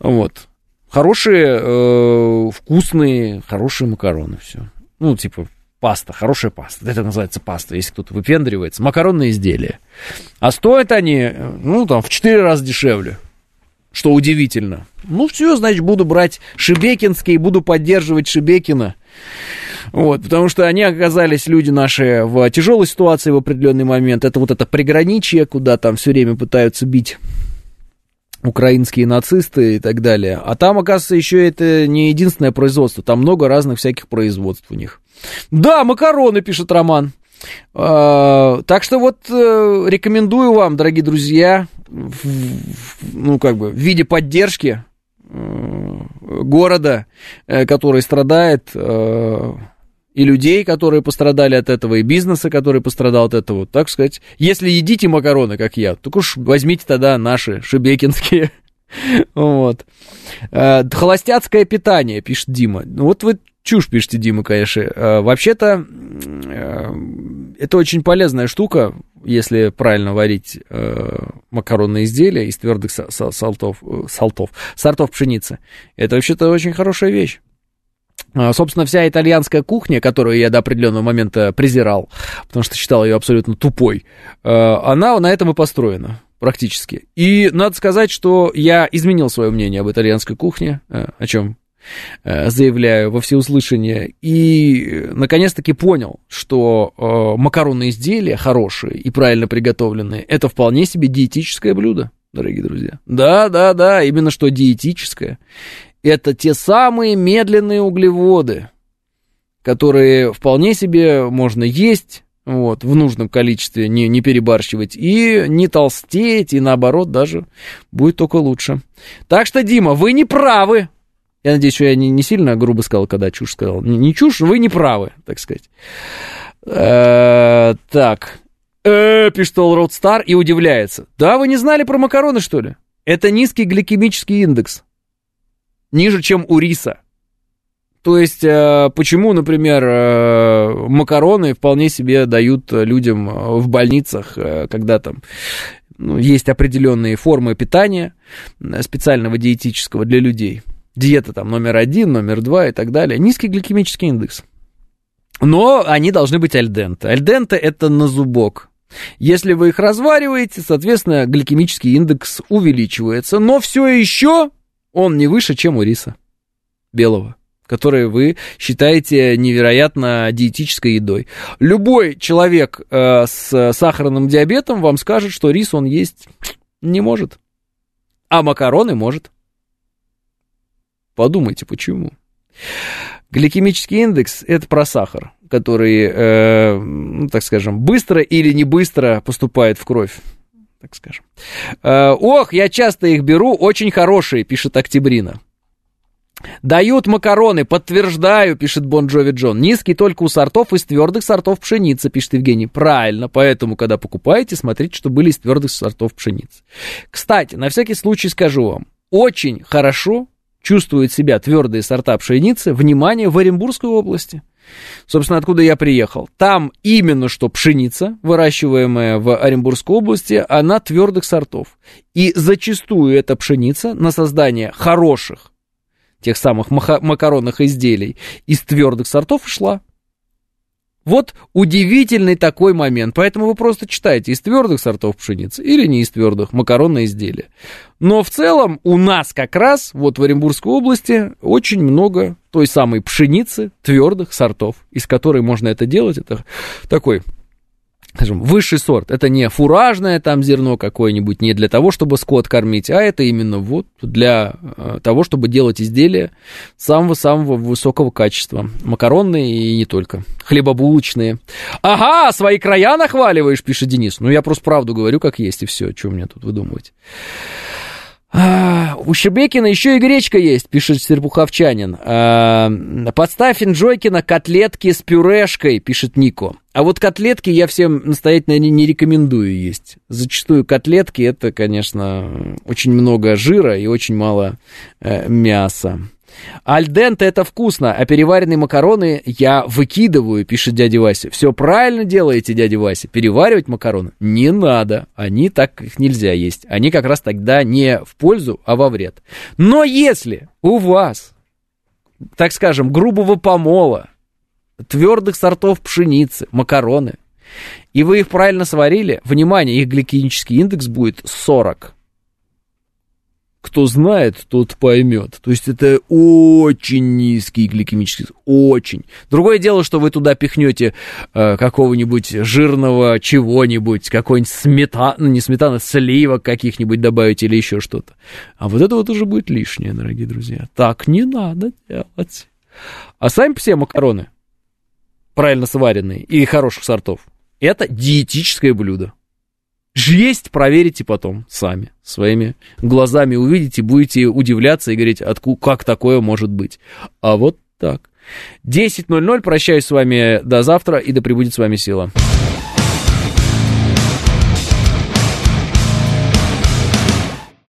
Вот. Хорошие, э, вкусные, хорошие макароны, все. Ну, типа, паста, хорошая паста. Это называется паста, если кто-то выпендривается. Макаронные изделия. А стоят они, ну, там, в 4 раза дешевле. Что удивительно. Ну, все, значит, буду брать Шебекинские, буду поддерживать Шебекина. Вот, потому что они оказались, люди наши, в тяжелой ситуации в определенный момент. Это вот это приграничье, куда там все время пытаются бить украинские нацисты и так далее. А там, оказывается, еще это не единственное производство, там много разных всяких производств у них. Да, макароны, пишет Роман. А, так что вот э, рекомендую вам, дорогие друзья, ну, как бы, в виде поддержки э, города, э, который страдает, и людей, которые пострадали от этого, и бизнеса, который пострадал от этого. Так сказать, если едите макароны, как я, так уж возьмите тогда наши шебекинские. Вот. Холостяцкое питание, пишет Дима. Ну, вот вы Чушь, пишите, Дима, конечно. А, вообще-то, э, это очень полезная штука, если правильно варить э, макаронные изделия из твердых салтов, э, салтов, сортов пшеницы. Это вообще-то очень хорошая вещь. А, собственно, вся итальянская кухня, которую я до определенного момента презирал, потому что считал ее абсолютно тупой, она на этом и построена практически. И надо сказать, что я изменил свое мнение об итальянской кухне, о чем Э, заявляю во всеуслышание, и наконец-таки понял, что э, макаронные изделия хорошие и правильно приготовленные, это вполне себе диетическое блюдо, дорогие друзья. Да, да, да, именно что диетическое. Это те самые медленные углеводы, которые вполне себе можно есть, вот, в нужном количестве, не, не перебарщивать, и не толстеть, и наоборот даже будет только лучше. Так что, Дима, вы не правы, я надеюсь, что я не, не сильно грубо сказал, когда чушь сказал. Не, не чушь, вы не правы, так сказать. Э, так. Э, пишет Roadstar и удивляется. Да, вы не знали про макароны, что ли? Это низкий гликемический индекс. Ниже, чем у риса. То есть, э, почему, например, макароны вполне себе дают людям в больницах, когда там ну, есть определенные формы питания специального диетического для людей – диета там номер один, номер два и так далее. Низкий гликемический индекс. Но они должны быть альденте. Альденте это на зубок. Если вы их развариваете, соответственно, гликемический индекс увеличивается, но все еще он не выше, чем у риса белого который вы считаете невероятно диетической едой. Любой человек э, с сахарным диабетом вам скажет, что рис он есть не может, а макароны может. Подумайте, почему. Гликемический индекс – это про сахар, который, э, ну, так скажем, быстро или не быстро поступает в кровь так скажем. Э, ох, я часто их беру, очень хорошие, пишет Октябрина. Дают макароны, подтверждаю, пишет Бон Джови Джон. Низкий только у сортов из твердых сортов пшеницы, пишет Евгений. Правильно, поэтому, когда покупаете, смотрите, что были из твердых сортов пшеницы. Кстати, на всякий случай скажу вам, очень хорошо чувствуют себя твердые сорта пшеницы, внимание, в Оренбургской области. Собственно, откуда я приехал. Там именно что пшеница, выращиваемая в Оренбургской области, она твердых сортов. И зачастую эта пшеница на создание хороших, тех самых макаронных изделий из твердых сортов шла. Вот удивительный такой момент. Поэтому вы просто читаете из твердых сортов пшеницы или не из твердых, макаронные изделия. Но в целом у нас как раз вот в Оренбургской области очень много той самой пшеницы твердых сортов, из которой можно это делать. Это такой скажем, высший сорт. Это не фуражное там зерно какое-нибудь, не для того, чтобы скот кормить, а это именно вот для э, того, чтобы делать изделия самого-самого высокого качества. Макаронные и не только. Хлебобулочные. Ага, свои края нахваливаешь, пишет Денис. Ну, я просто правду говорю, как есть, и все. Что мне тут выдумывать? А, у Щебекина еще и гречка есть, пишет Серпуховчанин. А, подставь Инджойкина котлетки с пюрешкой, пишет Нико. А вот котлетки я всем настоятельно не, не рекомендую есть. Зачастую котлетки это, конечно, очень много жира и очень мало э, мяса. Альденте это вкусно, а переваренные макароны я выкидываю, пишет дядя Вася. Все правильно делаете, дядя Вася. Переваривать макароны не надо. Они так их нельзя есть. Они как раз тогда не в пользу, а во вред. Но если у вас, так скажем, грубого помола, твердых сортов пшеницы, макароны, и вы их правильно сварили, внимание, их гликемический индекс будет 40 кто знает, тот поймет. То есть это очень низкий гликемический, очень. Другое дело, что вы туда пихнете э, какого-нибудь жирного чего-нибудь, какой-нибудь сметана, ну не сметана, сливок каких-нибудь добавить или еще что-то. А вот это вот уже будет лишнее, дорогие друзья. Так не надо делать. А сами все макароны, правильно сваренные и хороших сортов, это диетическое блюдо. Есть, проверите потом сами, своими глазами увидите, будете удивляться и говорить, откуда, как такое может быть. А вот так. 10.00, прощаюсь с вами до завтра и да пребудет с вами сила.